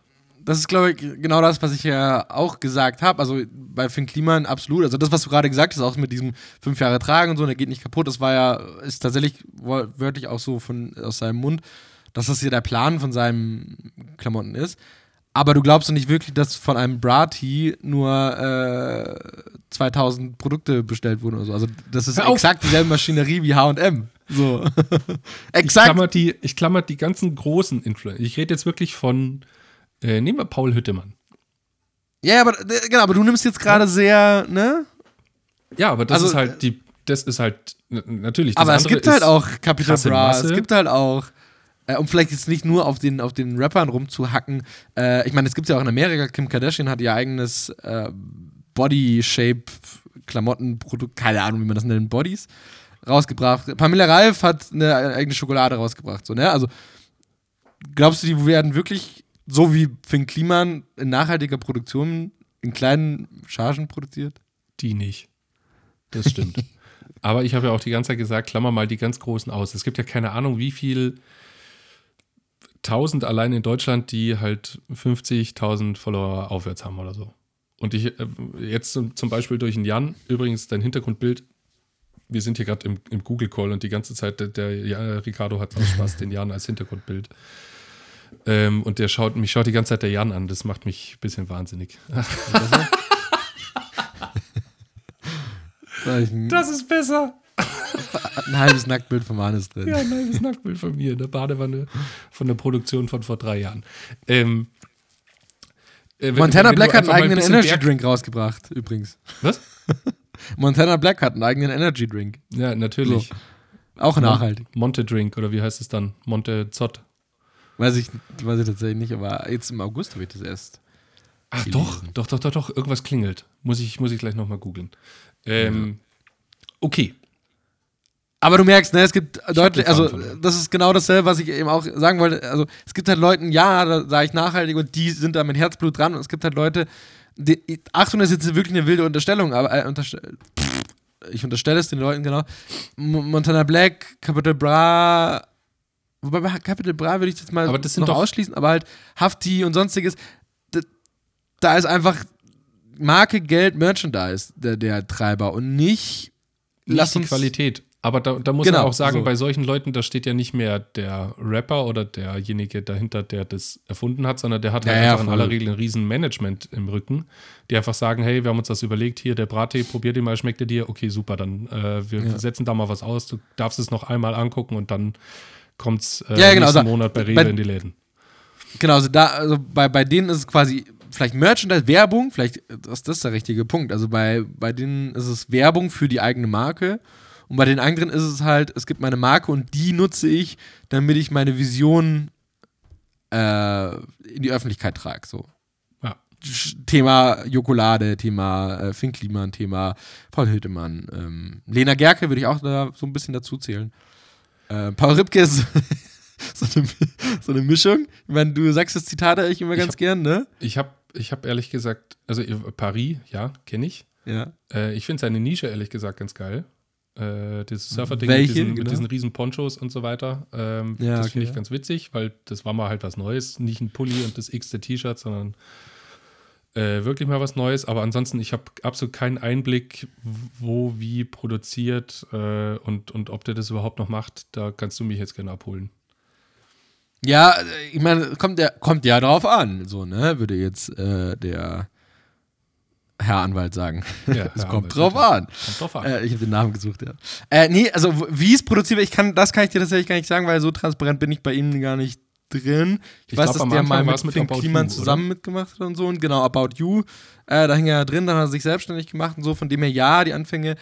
Das ist, glaube ich, genau das, was ich ja auch gesagt habe. Also bei Finn Kliman absolut. Also das, was du gerade gesagt hast, auch mit diesem fünf Jahre tragen und so, der geht nicht kaputt, das war ja, ist tatsächlich wörtlich auch so von, aus seinem Mund, dass das hier der Plan von seinen Klamotten ist. Aber du glaubst doch nicht wirklich, dass von einem Bra-Tee nur äh, 2000 Produkte bestellt wurden oder so. Also, das ist exakt dieselbe Maschinerie wie HM. So. Ich exakt. klammer, die, ich klammer die ganzen großen Influencer. Ich rede jetzt wirklich von, äh, nehmen wir Paul Hüttemann. Ja, aber, äh, genau, aber du nimmst jetzt gerade sehr, ne? Ja, aber das Also, ist halt die, das ist halt natürlich. Das Aber es andere gibt halt auch Capital Bra, Masse. es gibt halt auch, äh, um vielleicht jetzt nicht nur auf den, auf den Rappern rumzuhacken, äh, ich meine, es gibt ja auch in Amerika, Kim Kardashian hat ihr eigenes äh, Body-Shape-Klamottenprodukt, keine Ahnung, wie man das nennt, Bodies, rausgebracht. Pamela Reif hat eine eigene Schokolade rausgebracht, so, ne? Also, glaubst du, die werden wirklich, so wie Finn Kliman, in nachhaltiger Produktion in kleinen Chargen produziert? Die nicht. Das stimmt. Aber ich habe ja auch die ganze Zeit gesagt, klammer mal die ganz Großen aus. Es gibt ja keine Ahnung, wie viel tausend allein in Deutschland, die halt 50.000 Follower aufwärts haben oder so. Und ich äh, jetzt zum, zum Beispiel durch den Jan, übrigens dein Hintergrundbild, wir sind hier gerade im, im Google Call und die ganze Zeit, der, der ja, Ricardo hat aus Spaß den Jan als Hintergrundbild. Ähm, und der schaut, mich schaut die ganze Zeit der Jan an, das macht mich ein bisschen wahnsinnig. Ein, Das ist besser. ein halbes Nacktbild von Hannes drin. Ja, ein neues Nacktbild von mir in der Badewanne von der Produktion von vor drei Jahren. Ähm, äh, wenn- Montana wenn Black hat einen ein eigenen bisschen Energy Berg- Drink rausgebracht, übrigens. Was? Montana Black hat einen eigenen Energy Drink. Ja, natürlich. Auch nachhaltig. Monte Drink oder wie heißt es dann? Monte Zott. Weiß ich, weiß ich tatsächlich nicht, aber jetzt im August habe ich das erst. Ach gelesen. doch, doch, doch, doch, doch, irgendwas klingelt. Muss ich, muss ich gleich nochmal googeln. Ähm, Okay, Aber du merkst, ne, es gibt deutlich, also das ist genau dasselbe, was ich eben auch sagen wollte. Also es gibt halt Leute, ja, da sage ich nachhaltig und die sind da mit Herzblut dran und es gibt halt Leute, die, Achtung, das ist jetzt wirklich eine wilde Unterstellung, aber äh, unterstell, pff, ich unterstelle es den Leuten genau. Montana Black, Capital Bra, wobei bei Capital Bra würde ich jetzt mal Aber das sind noch doch- ausschließen, aber halt Hafti und sonstiges, da, da ist einfach Marke, Geld, Merchandise der, der Treiber und nicht, nicht lass die uns Qualität. Aber da, da muss Genau, man auch sagen, so. bei solchen Leuten, da steht ja nicht mehr der Rapper oder derjenige dahinter, der das erfunden hat, sondern der hat halt Ja, ja, einfach in voll. aller Regel ein riesen Management im Rücken, die einfach sagen, hey, wir haben uns das überlegt, hier der Brattee, probier den mal, schmeckt er dir? Okay, super, dann äh, wir Ja. setzen da mal was aus, du darfst es noch einmal angucken und dann kommt's äh, Ja, genau, nächsten also, Monat bei Rewe bei- in die Läden. Genau, also da, also bei, bei denen ist es quasi vielleicht Merchandise, Werbung, vielleicht ist das der richtige Punkt. Also bei, bei denen ist es Werbung für die eigene Marke. Und bei den anderen ist es halt, es gibt meine Marke und die nutze ich, damit ich meine Vision äh, in die Öffentlichkeit trage. So. Ja. Thema Jokolade, Thema äh, Finn Kliman, Thema Paul Hildemann. Ähm, Lena Gerke würde ich auch da so ein bisschen dazu zählen. Äh, Paul Ripke ist so eine, so eine Mischung. Ich meine, du sagst das Zitat eigentlich immer ganz hab- gern, ne? Ich habe ich hab ehrlich gesagt, also äh, Paris, ja, kenne ich. Ja. Äh, ich finde seine Nische ehrlich gesagt ganz geil. Äh, dieses Surfer-Ding mit, diesen, genau? mit diesen riesen Ponchos und so weiter. Ähm, Ja, das okay, finde ich ganz witzig, weil das war mal halt was Neues. Nicht ein Pulli und das x-te T-Shirt, sondern äh, wirklich mal was Neues. Aber ansonsten, ich habe absolut keinen Einblick, wo, wie produziert äh, und, und ob der das überhaupt noch macht. Da kannst du mich jetzt gerne abholen. Ja, äh, ich meine, kommt ja, kommt ja drauf an, so, ne? Würde jetzt äh, der Herr Anwalt sagen. Ja, es kommt Anwalt, drauf bitte. an. Kommt drauf an. Äh, ich habe den Namen gesucht, ja. Äh, nee, also wie es produziert wird, ich kann, das kann ich dir tatsächlich gar nicht sagen, weil so transparent bin ich bei ihm gar nicht drin. Ich, Ich weiß, glaub, dass der mal mit, mit Finn Kliman zusammen mitgemacht hat und so und genau, About You. Äh, da hing er drin, dann hat er sich selbstständig gemacht und so, von dem her ja, die Anfänge.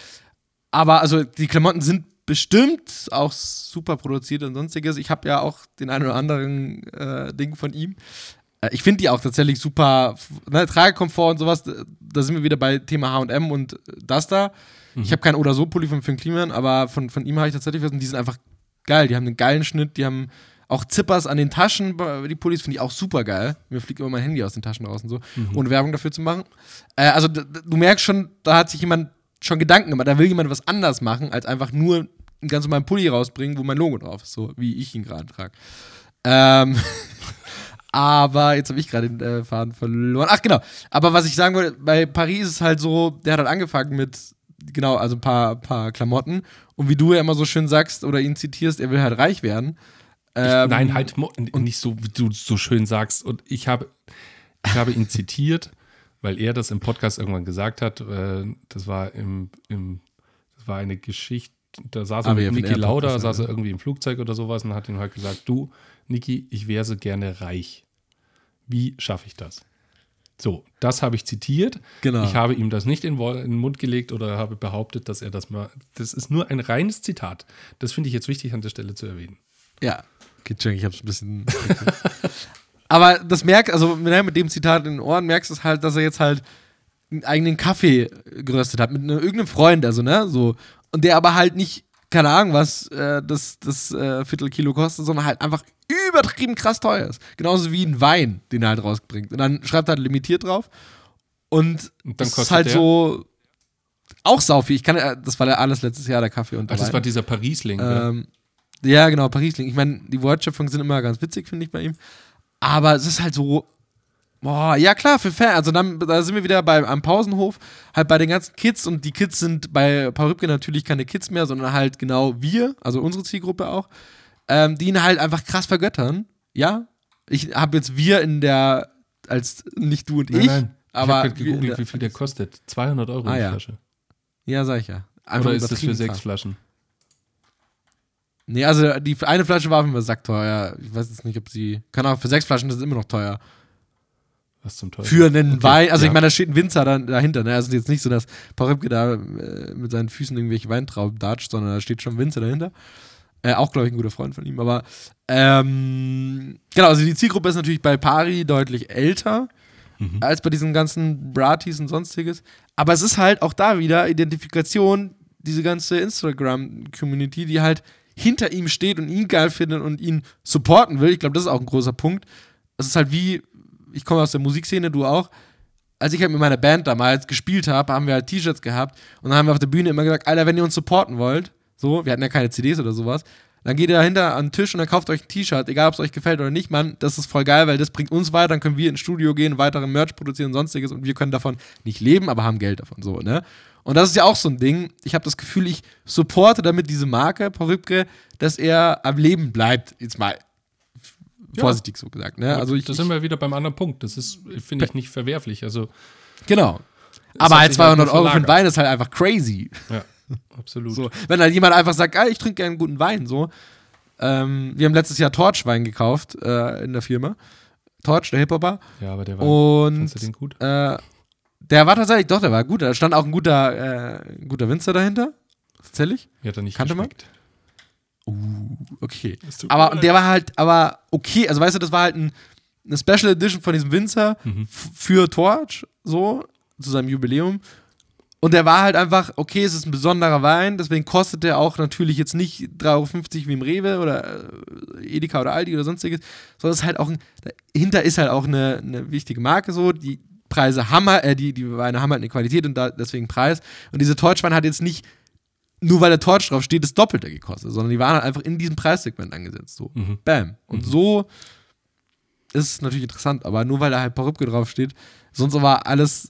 Aber also die Klamotten sind bestimmt auch super produziert und sonstiges. Ich habe ja auch den einen oder anderen äh, Ding von ihm. Äh, ich finde die auch tatsächlich super, ne, Tragekomfort und sowas. Da sind wir wieder bei Thema H&M und das da. Ich habe keinen oder so Pulli von Finn Kliman, aber von, von ihm habe ich tatsächlich was und die sind einfach geil. Die haben einen geilen Schnitt, die haben auch Zippers an den Taschen, bei- die Pullis finde ich auch super geil. Mir fliegt immer mein Handy aus den Taschen raus und so, ohne Werbung dafür zu machen. Äh, also du merkst schon, da hat sich jemand schon Gedanken gemacht, da will jemand was anders machen, als einfach nur einen ganz normalen Pulli rausbringen, wo mein Logo drauf ist, so wie ich ihn gerade trage. Ähm, aber jetzt habe ich gerade den äh, Faden verloren. Ach genau. Aber was ich sagen wollte, bei Paris ist es halt so, der hat halt angefangen mit, genau, also ein paar, paar Klamotten. Und wie du ja immer so schön sagst oder ihn zitierst, er will halt reich werden. Ähm, Nein, halt nicht so, wie du so schön sagst. Und ich habe, Ich habe ihn zitiert, weil er das im Podcast irgendwann gesagt hat. Äh, das war im, im das war eine Geschichte, da saß er Aber ja, mit Niki Lauda, saß er irgendwie im Flugzeug oder sowas und hat ihm halt gesagt, du, Niki, ich wäre so gerne reich. Wie schaffe ich das? So, das habe ich zitiert. Genau. Ich habe ihm das nicht in den Mund gelegt oder habe behauptet, dass er das mal. Das ist nur ein reines Zitat. Das finde ich jetzt wichtig an der Stelle zu erwähnen. Ja, geht schon, ich hab's ein bisschen. Aber das merkt, also mit dem Zitat in den Ohren merkst du es halt, dass er jetzt halt einen eigenen Kaffee geröstet hat mit ne, irgendeinem Freund, also ne, so. Und der aber halt nicht, keine Ahnung, was äh, das, das äh, Viertelkilo kostet, sondern halt einfach übertrieben krass teuer ist. Genauso wie ein Wein, den er halt rausbringt. Und dann schreibt er halt limitiert drauf. Und, Und dann das ist halt der? so auch saufi. Ich kann, äh, das war ja alles letztes Jahr, der Kaffee und Also das war dieser Paris-Link. oder? Ja, genau, Paris-Link. Ich meine, die Wortschöpfungen sind immer ganz witzig, finde ich bei ihm. Aber es ist halt so, boah, ja klar, für Fan. Also dann, da sind wir wieder bei, am Pausenhof, halt bei den ganzen Kids und die Kids sind bei Paul Rübke natürlich keine Kids mehr, sondern halt genau wir, also unsere Zielgruppe auch, ähm, die ihn halt einfach krass vergöttern. Ja, ich habe jetzt wir in der, als nicht du und ich, ich aber habe gerade wir- gegoogelt, wie viel der kostet. 200 Euro Ah, die ja. Flasche. Ja, sag ich ja. Einfach Oder ist das für sechs. Flaschen? Nee, also die eine Flasche war Fall sackteuer. Ich weiß jetzt nicht, ob sie. Kann auch für sechs Flaschen, das ist immer noch teuer. Was zum Teufel? Für einen Okay, Wein. Also ja. ich meine, da steht ein Winzer da, dahinter. Ne? Also jetzt nicht so, dass Parübke da äh, mit seinen Füßen irgendwelche Weintrauben datscht, sondern da steht schon ein Winzer dahinter. Äh, auch, glaube ich, ein guter Freund von ihm. Aber ähm, genau, also die Zielgruppe ist natürlich bei Pari deutlich älter Mhm. als bei diesen ganzen Bratis und sonstiges. Aber es ist halt auch da wieder Identifikation, diese ganze Instagram-Community, die halt hinter ihm steht und ihn geil findet und ihn supporten will. Ich glaube, das ist auch ein großer Punkt. Es ist halt wie, ich komme aus der Musikszene, du auch. Als ich halt mit meiner Band damals gespielt habe, haben wir halt T-Shirts gehabt und dann haben wir auf der Bühne immer gesagt, Alter, wenn ihr uns supporten wollt, so, wir hatten ja keine CDs oder sowas, dann geht ihr dahinter an den Tisch und dann kauft euch ein T-Shirt, egal ob es euch gefällt oder nicht, Mann, das ist voll geil, weil das bringt uns weiter, dann können wir ins Studio gehen, weitere Merch produzieren und sonstiges und wir können davon nicht leben, aber haben Geld davon, so, ne? Und das ist ja auch so ein Ding, ich habe das Gefühl, ich supporte damit diese Marke, Paul Rübke, dass er am Leben bleibt, jetzt mal Ja. vorsichtig so gesagt, ne? Also ich, da sind wir wieder beim anderen Punkt. Das ist, finde ich, nicht verwerflich. Also, genau. Aber halt sich halt 200 nur Euro für einen. Wein ist halt einfach crazy. ja, absolut. So, wenn halt jemand einfach sagt, geil, ich trinke gerne einen guten Wein, so. Ähm, wir haben letztes Jahr Torch-Wein gekauft äh, in der Firma. Torch, der Hip-Hopper. Ja, aber der war. Und fandst du den gut? äh, der war tatsächlich, doch, der war gut. Da stand auch ein guter, äh, ein guter Winzer dahinter. Tatsächlich. Mir hat er nicht kannte man? geschmeckt. Okay. Es tut mir Aber der war halt, aber okay, also weißt du, das war halt ein, eine Special Edition von diesem Winzer Mhm. für Torch, so, zu seinem Jubiläum. Und der war halt einfach, okay, es ist ein besonderer Wein, deswegen kostet der auch natürlich jetzt nicht 3,50 Euro wie im Rewe oder äh, Edeka oder Aldi oder sonstiges, sondern es ist halt auch ein, dahinter ist halt auch eine, eine wichtige Marke so, die Preise haben halt, äh, die, die Weine haben halt eine Qualität und da, deswegen Preis. Und diese Torchwein hat jetzt nicht, nur weil der Torch drauf steht, das Doppelte gekostet, sondern die waren halt einfach in diesem Preissegment angesetzt. So, Mhm. bam. Und so ist es natürlich interessant, aber nur weil da halt Parübke draufsteht, sonst aber alles,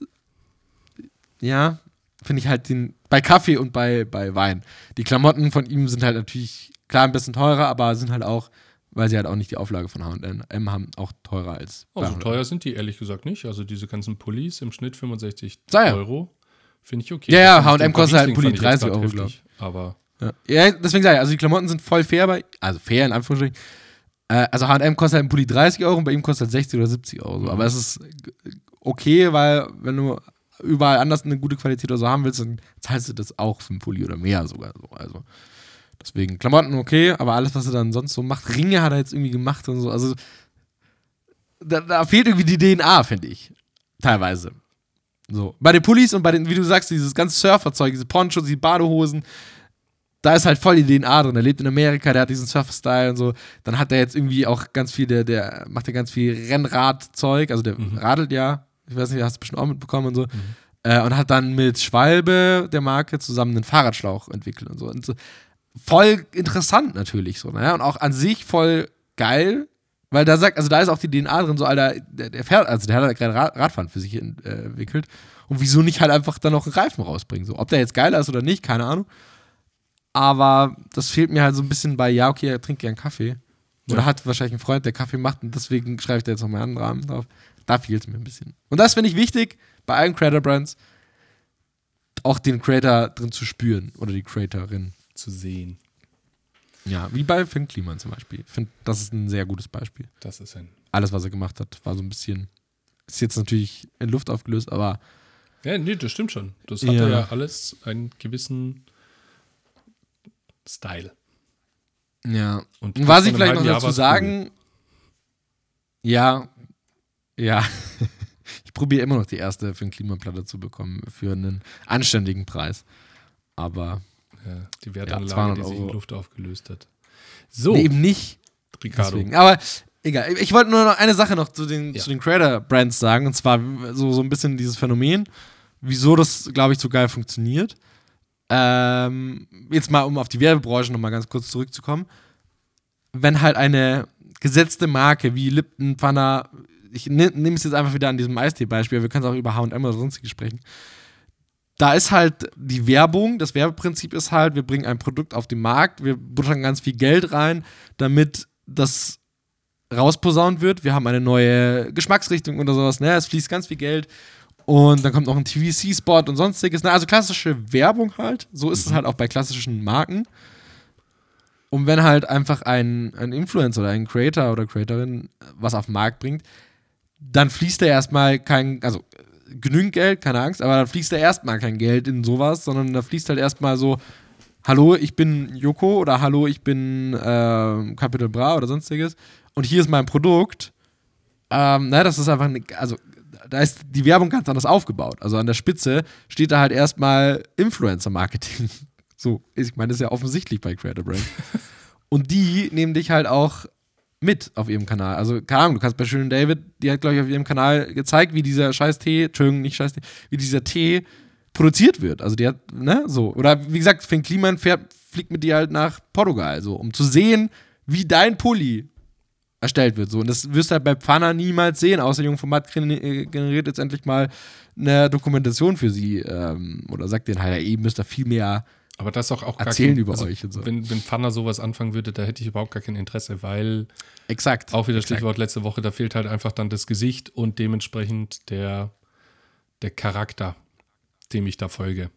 ja, finde ich halt den, bei Kaffee und bei, bei Wein. Die Klamotten von ihm sind halt natürlich, klar, ein bisschen teurer, aber sind halt auch, weil sie halt auch nicht die Auflage von H&M haben, auch teurer als Oh, so bei teuer sind die ehrlich gesagt nicht. Also diese ganzen Pullis im Schnitt 65 Sei ja. Euro. Finde ich okay. Ja, ja, ich H&M kostet halt ein Pulli fand ich jetzt 30 grad Euro, heftig, Aber Ja. ja, deswegen sage ich, also die Klamotten sind voll fair bei, also fair in Anführungsstrichen. Äh, also H&M kostet halt ein Pulli 30 Euro und bei ihm kostet halt 60 oder 70 Euro. So. Aber es ist okay, weil wenn du überall anders eine gute Qualität oder so haben willst, dann zahlst du das auch für einen Pulli oder mehr sogar. So. Also deswegen Klamotten okay, aber alles, was er dann sonst so macht, Ringe hat er jetzt irgendwie gemacht und so. Also da, da fehlt irgendwie die DNA, finde ich. Teilweise. So. Bei den Pullis und bei den, wie du sagst, dieses ganze Surferzeug, diese Ponchos, die Badehosen, da ist halt voll die DNA drin. Er lebt in Amerika, der hat diesen Surfer-Style und so. Dann hat er jetzt irgendwie auch ganz viel, der, der macht ja ganz viel Rennradzeug, also der radelt ja. Ich weiß nicht, hast du bestimmt auch mitbekommen und so. Äh, und hat dann mit Schwalbe, der Marke, zusammen einen Fahrradschlauch entwickelt und so. Und so. Voll interessant natürlich so, ne? Und auch an sich voll geil, weil da sagt, also da ist auch die DNA drin, so, Alter, der, der fährt, also der hat halt gerade Rad, Radfahren für sich ent- entwickelt. Und wieso nicht halt einfach dann noch einen Reifen rausbringen? So, ob der jetzt geiler ist oder nicht, keine Ahnung. Aber das fehlt mir halt so ein bisschen bei, ja, okay, er trinkt gern Kaffee. Ja, Oder hat wahrscheinlich einen Freund, der Kaffee macht und deswegen schreibe ich da jetzt noch meinen Namen drauf. Da fehlt es mir ein bisschen. Und das finde ich wichtig, bei allen Creator-Brands auch den Creator drin zu spüren oder die Creatorin. Zu sehen. Ja, wie bei Finn Kliman zum Beispiel. Ich finde, das ist ein sehr gutes Beispiel. Das ist ein. Alles, was er gemacht hat, war so ein bisschen, ist jetzt natürlich in Luft aufgelöst, aber Ja, nee, das stimmt schon. Das hatte Ja. ja, alles einen gewissen Style. ja. Und Und was ich vielleicht noch Jahr dazu sagen, ja, ja, ich probiere immer noch die erste für eine Klimaplatte zu bekommen, für einen anständigen Preis. Aber. Ja, die Ja, Wertanlage, 200 die sich in. Luft aufgelöst hat. So, nee, eben nicht. Ricardo. Deswegen. Aber egal. Ich wollte nur noch eine Sache noch zu den, Ja. zu den Creator-Brands sagen, und zwar so, so ein bisschen dieses Phänomen, wieso das, glaube ich, so geil funktioniert. Ähm, jetzt mal, um auf die Werbebranche nochmal ganz kurz zurückzukommen. Wenn halt eine gesetzte Marke wie Lipton, Pfanner, ich ne, nehme es jetzt einfach wieder an diesem Eistee-Beispiel, wir können es auch über H&M oder sonstiges sprechen. Da ist halt die Werbung, das Werbeprinzip ist halt, wir bringen ein Produkt auf den Markt, wir buttern ganz viel Geld rein, damit das rausposaunt wird. Wir haben eine neue Geschmacksrichtung oder sowas, ne? Es fließt ganz viel Geld. Und dann kommt noch ein TVC-Spot und sonstiges. Ne? Also klassische Werbung halt. So ist es halt auch bei klassischen Marken. Und wenn halt einfach ein, ein Influencer oder ein Creator oder Creatorin was auf den Markt bringt, dann fließt da erstmal kein, also genügend Geld, keine Angst, aber dann fließt da erstmal kein Geld in sowas, sondern da fließt halt erstmal so, hallo, ich bin Joko oder hallo, ich bin ähm, Capital Bra oder sonstiges und hier ist mein Produkt. Ähm, na, das ist einfach, ne, also da ist die Werbung ganz anders aufgebaut. Also an der Spitze steht da halt erstmal Influencer-Marketing. So, ich meine, das ist ja offensichtlich bei Creator Brand. und die nehmen dich halt auch mit auf ihrem Kanal. Also, keine Ahnung, du kannst bei Schönen David, die hat, glaube ich, auf ihrem Kanal gezeigt, wie dieser scheiß Tee, Entschuldigung, nicht scheiß Tee, wie dieser Tee produziert wird. Also, die hat, ne, so. Oder wie gesagt, Finn Kliman fährt, fliegt mit dir halt nach Portugal, so, um zu sehen, wie dein Pulli erstellt wird. So. Und das wirst du halt bei Pfanner niemals sehen, außer Jungformat generiert jetzt endlich mal eine Dokumentation für sie. Ähm, oder sagt denen halt, ihr müsst da viel mehr Aber das ist auch, auch gar erzählen kein, über also, euch und so. Wenn, wenn Pfanner sowas anfangen würde, da hätte ich überhaupt gar kein Interesse, weil Exakt. auch wieder Exakt. Stichwort letzte Woche, da fehlt halt einfach dann das Gesicht und dementsprechend der, der Charakter, dem ich da folge.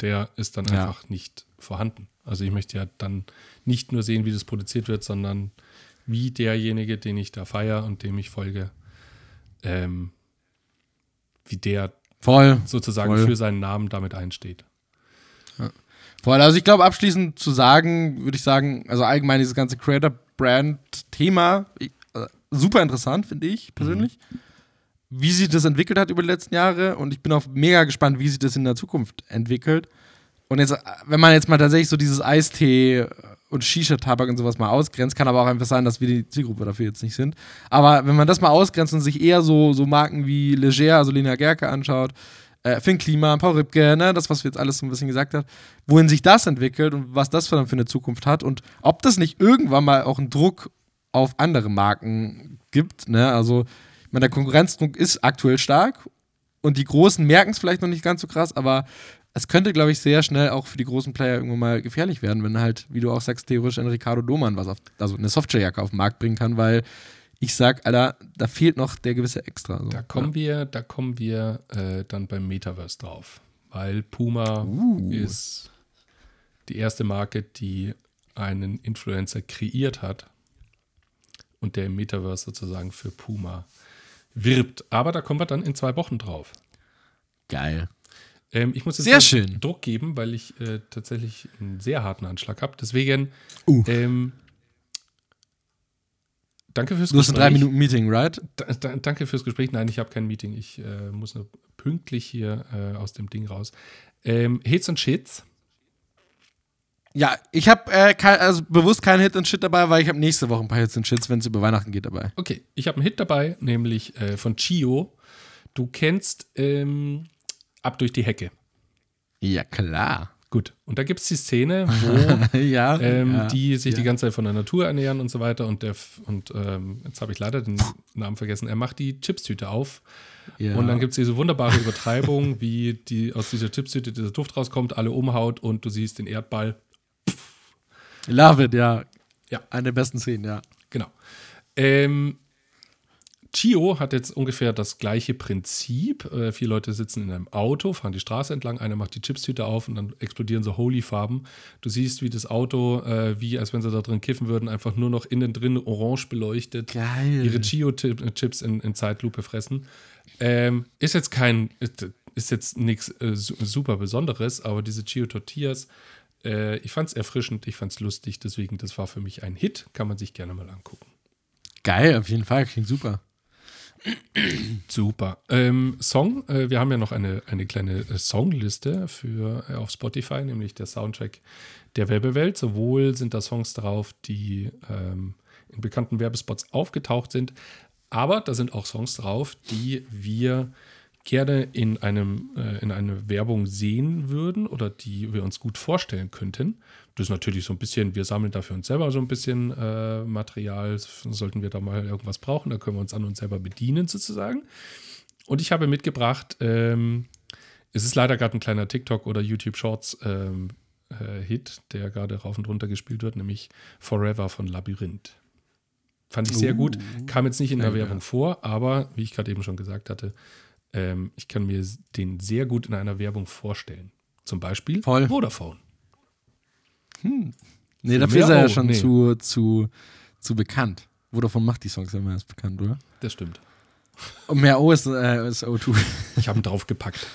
Der ist dann Ja. einfach nicht vorhanden. Also ich möchte ja dann nicht nur sehen, wie das produziert wird, sondern wie derjenige, den ich da feiere und dem ich folge, ähm, wie der Voll. sozusagen Voll. für seinen Namen damit einsteht. Voll. Also ich glaube, abschließend zu sagen, würde ich sagen, also allgemein dieses ganze Creator-Brand-Thema, äh, super interessant, finde ich persönlich. Wie sich das entwickelt hat über die letzten Jahre und ich bin auch mega gespannt, wie sich das in der Zukunft entwickelt. Und jetzt, äh, wenn man jetzt mal tatsächlich so dieses Eistee und Shisha-Tabak und sowas mal ausgrenzt, kann aber auch einfach sein, dass wir die Zielgruppe dafür jetzt nicht sind. Aber wenn man das mal ausgrenzt und sich eher so, so Marken wie Leger, also Lena Gerke anschaut, äh, Finn Klima, Paul Ripke, ne, das, was wir jetzt alles so ein bisschen gesagt haben, wohin sich das entwickelt und was das für, dann für eine Zukunft hat und ob das nicht irgendwann mal auch einen Druck auf andere Marken gibt, ne, also ich meine, der Konkurrenzdruck ist aktuell stark und die Großen merken es vielleicht noch nicht ganz so krass, aber es könnte, glaube ich, sehr schnell auch für die großen Player irgendwann mal gefährlich werden, wenn halt, wie du auch sagst, theoretisch ein Ricardo Doman was auf, also eine Softwarejacke auf den Markt bringen kann, weil ich sag, Alter, da fehlt noch der gewisse Extra. So. Da kommen wir, da kommen wir äh, dann beim Metaverse drauf. Weil Puma Uh. ist die erste Marke, die einen Influencer kreiert hat und der im Metaverse sozusagen für Puma wirbt. Aber da kommen wir dann in zwei Wochen drauf. Geil. Ähm, ich muss jetzt Sehr schön. Druck geben, weil ich äh, tatsächlich einen sehr harten Anschlag habe. Deswegen Uh. ähm, danke fürs Du hast ein Gespräch. drei Minuten Meeting, right? Da, da, danke fürs Gespräch. Nein, ich habe kein Meeting. Ich äh, muss nur pünktlich hier äh, aus dem Ding raus. Ähm, Hits und Shits. Ja, ich habe äh, kein, also bewusst keinen Hit und Shit dabei, weil ich habe nächste Woche ein paar Hits und Shits, wenn es über Weihnachten geht, dabei. Okay, ich habe einen Hit dabei, nämlich äh, von Chio. Du kennst ähm, Ab durch die Hecke. Ja, klar. Gut. Und da gibt es die Szene, wo ja, ähm, ja. die sich ja. die ganze Zeit von der Natur ernähren und so weiter. Und der und ähm, jetzt habe ich leider den Namen vergessen. Er macht die Chipstüte auf und dann gibt es diese wunderbare Übertreibung, wie die aus dieser Chipstüte dieser Duft rauskommt, alle umhaut und du siehst den Erdball. Love it, ja. Ja. Eine der besten Szenen, ja. Genau. Ähm, Chio hat jetzt ungefähr das gleiche Prinzip. Äh, vier Leute sitzen in einem Auto, fahren die Straße entlang, einer macht die Chipstüte auf und dann explodieren so Holy-Farben. Du siehst, wie das Auto, äh, wie als wenn sie da drin kiffen würden, einfach nur noch innen drin orange beleuchtet, Geil. ihre Chio-Chips in, in Zeitlupe fressen. Ähm, ist jetzt kein, ist, jetzt nichts äh, super Besonderes, aber diese Chio-Tortillas, äh, ich fand es erfrischend, ich fand es lustig, deswegen, das war für mich ein Hit, kann man sich gerne mal angucken. Geil, auf jeden Fall, klingt super. Super. Ähm, Song, äh, wir haben ja noch eine, eine kleine äh, Songliste für, äh, auf Spotify, nämlich der Soundtrack der Werbewelt. Sowohl sind da Songs drauf, die ähm, in bekannten Werbespots aufgetaucht sind, aber da sind auch Songs drauf, die wir gerne in, einem, äh, in einer Werbung sehen würden oder die wir uns gut vorstellen könnten. Das ist natürlich so ein bisschen, wir sammeln dafür uns selber so ein bisschen äh, Material. Sollten wir da mal irgendwas brauchen, da können wir uns an uns selber bedienen sozusagen. Und ich habe mitgebracht, ähm, es ist leider gerade ein kleiner TikTok oder YouTube Shorts ähm, äh, Hit, der gerade rauf und runter gespielt wird, nämlich Forever von Labyrinth. Fand ich sehr Uh, gut. Kam jetzt nicht in der sehr Werbung vor, aber wie ich gerade eben schon gesagt hatte, ähm, ich kann mir den sehr gut in einer Werbung vorstellen. Zum Beispiel Voll. Vodafone. Nee, dafür ist er ja schon nee. zu, zu, zu bekannt. Vodafone macht die Songs ja immer erst bekannt, oder? Das stimmt. Und mehr O ist, äh, ist O2. Ich habe ihn draufgepackt.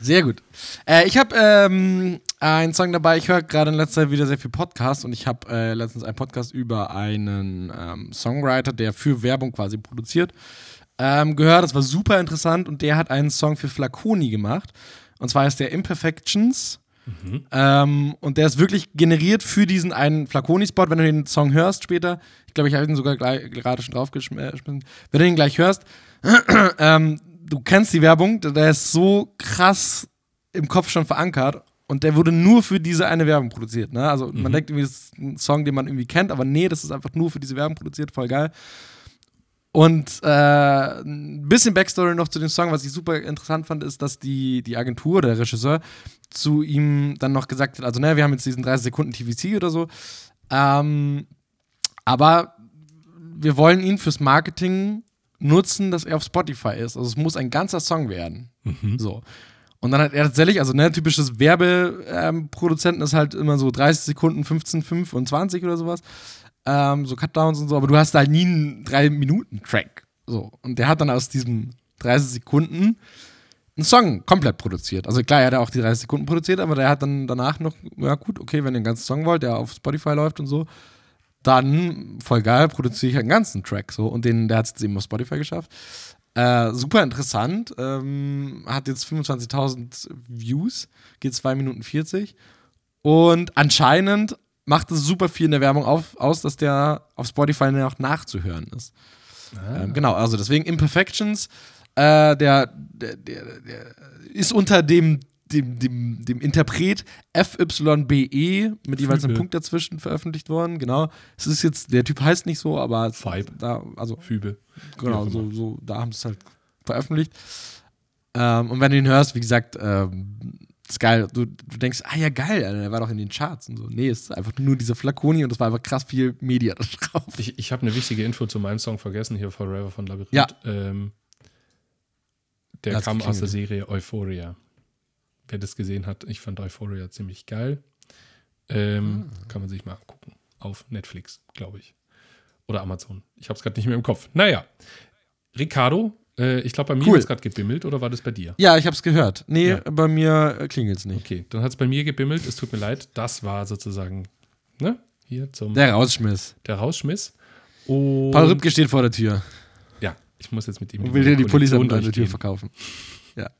Sehr gut. Äh, ich habe ähm, einen Song dabei. Ich höre gerade in letzter Zeit wieder sehr viel Podcasts und ich habe äh, letztens einen Podcast über einen ähm, Songwriter, der für Werbung quasi produziert, ähm, gehört. Das war super interessant und der hat einen Song für Flaconi gemacht. Und zwar ist der Imperfections. Ähm, und der ist wirklich generiert für diesen einen Flaconi-Spot. Wenn du den Song hörst später, ich glaube, ich habe ihn sogar gleich, gerade schon draufgeschmissen. Wenn du den gleich hörst, ähm, du kennst die Werbung, der ist so krass im Kopf schon verankert und der wurde nur für diese eine Werbung produziert. Ne? Also man denkt irgendwie, das ist ein Song, den man irgendwie kennt, aber nee, das ist einfach nur für diese Werbung produziert, voll geil. Und äh, ein bisschen Backstory noch zu dem Song, was ich super interessant fand, ist, dass die, die Agentur, der Regisseur, zu ihm dann noch gesagt hat, also ne, wir haben jetzt diesen 30 Sekunden TVC oder so, ähm, aber wir wollen ihn fürs Marketing nutzen, dass er auf Spotify ist. Also es muss ein ganzer Song werden. So. Und dann hat er tatsächlich, also ne, typisches Werbeproduzenten ist halt immer so 30 Sekunden, 15, 5 und 20 oder sowas. Ähm, so Cutdowns und so, aber du hast halt nie einen 3-Minuten-Track. So. Und der hat dann aus diesem 30 Sekunden einen Song komplett produziert. Also klar, er hat auch die 30 Sekunden produziert, aber der hat dann danach noch, ja gut, okay, wenn ihr einen ganzen Song wollt, der auf Spotify läuft und so, dann voll geil, produziere ich einen ganzen Track so und den, der hat es eben auf Spotify geschafft. Äh, super interessant, ähm, hat jetzt 25.000 Views, geht 2 Minuten 40 und anscheinend macht es super viel in der Werbung auf, aus, dass der auf Spotify auch nachzuhören ist. Ähm, genau, also deswegen Imperfections, äh, der, der, der, der ist unter dem, dem, dem, dem Interpret FYBE mit jeweils einem. Punkt dazwischen veröffentlicht worden. Genau. Es ist jetzt, der Typ heißt nicht so, aber Vibe. da, also Fübe. genau, so, so, da haben sie es halt veröffentlicht. Ähm, und wenn du ihn hörst, wie gesagt, ähm, ist geil. Du, du denkst, ah ja, geil, Alter, der war doch in den Charts und so. Nee, es ist einfach nur dieser Flaconi und es war einfach krass viel Media da drauf. Ich, ich habe eine wichtige Info zu meinem Song vergessen, hier Forever von Labyrinth. Ja. Ähm, der Hat's kam aus der Serie Euphoria. Wer das gesehen hat, ich fand Euphoria ziemlich geil. Ähm, Ah. Kann man sich mal angucken. Auf Netflix, glaube ich. Oder Amazon. Ich habe es gerade nicht mehr im Kopf. Naja. Ricardo, äh, ich glaube, bei mir Cool. hat es gerade gebimmelt oder war das bei dir? Ja, ich hab's gehört. Nee, Ja. bei mir klingelt es nicht. Okay, dann hat es bei mir gebimmelt. Es tut mir leid. Das war sozusagen, ne? Hier zum Der Rausschmiss. der Rausschmiss. Und Paul Rübke steht vor der Tür ja, ich muss jetzt mit ihm und will dir die Kollektion an der Tür verkaufen. Ja.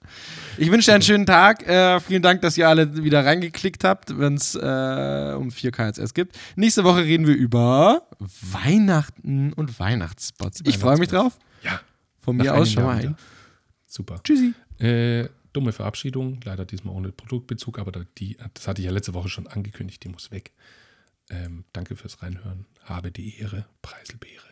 Ich wünsche dir einen schönen Tag. Äh, vielen Dank, dass ihr alle wieder reingeklickt habt, wenn es äh, um 4 KSS gibt. Nächste Woche reden wir über Weihnachten und Weihnachtsspots. Ich freue mich drauf. Ja, von mir aus schon mal. Wieder. Super. Tschüssi. Äh, dumme Verabschiedung, leider diesmal ohne Produktbezug, aber die, das hatte ich ja letzte Woche schon angekündigt, die muss weg. Ähm, danke fürs Reinhören. Habe die Ehre, Preiselbeere.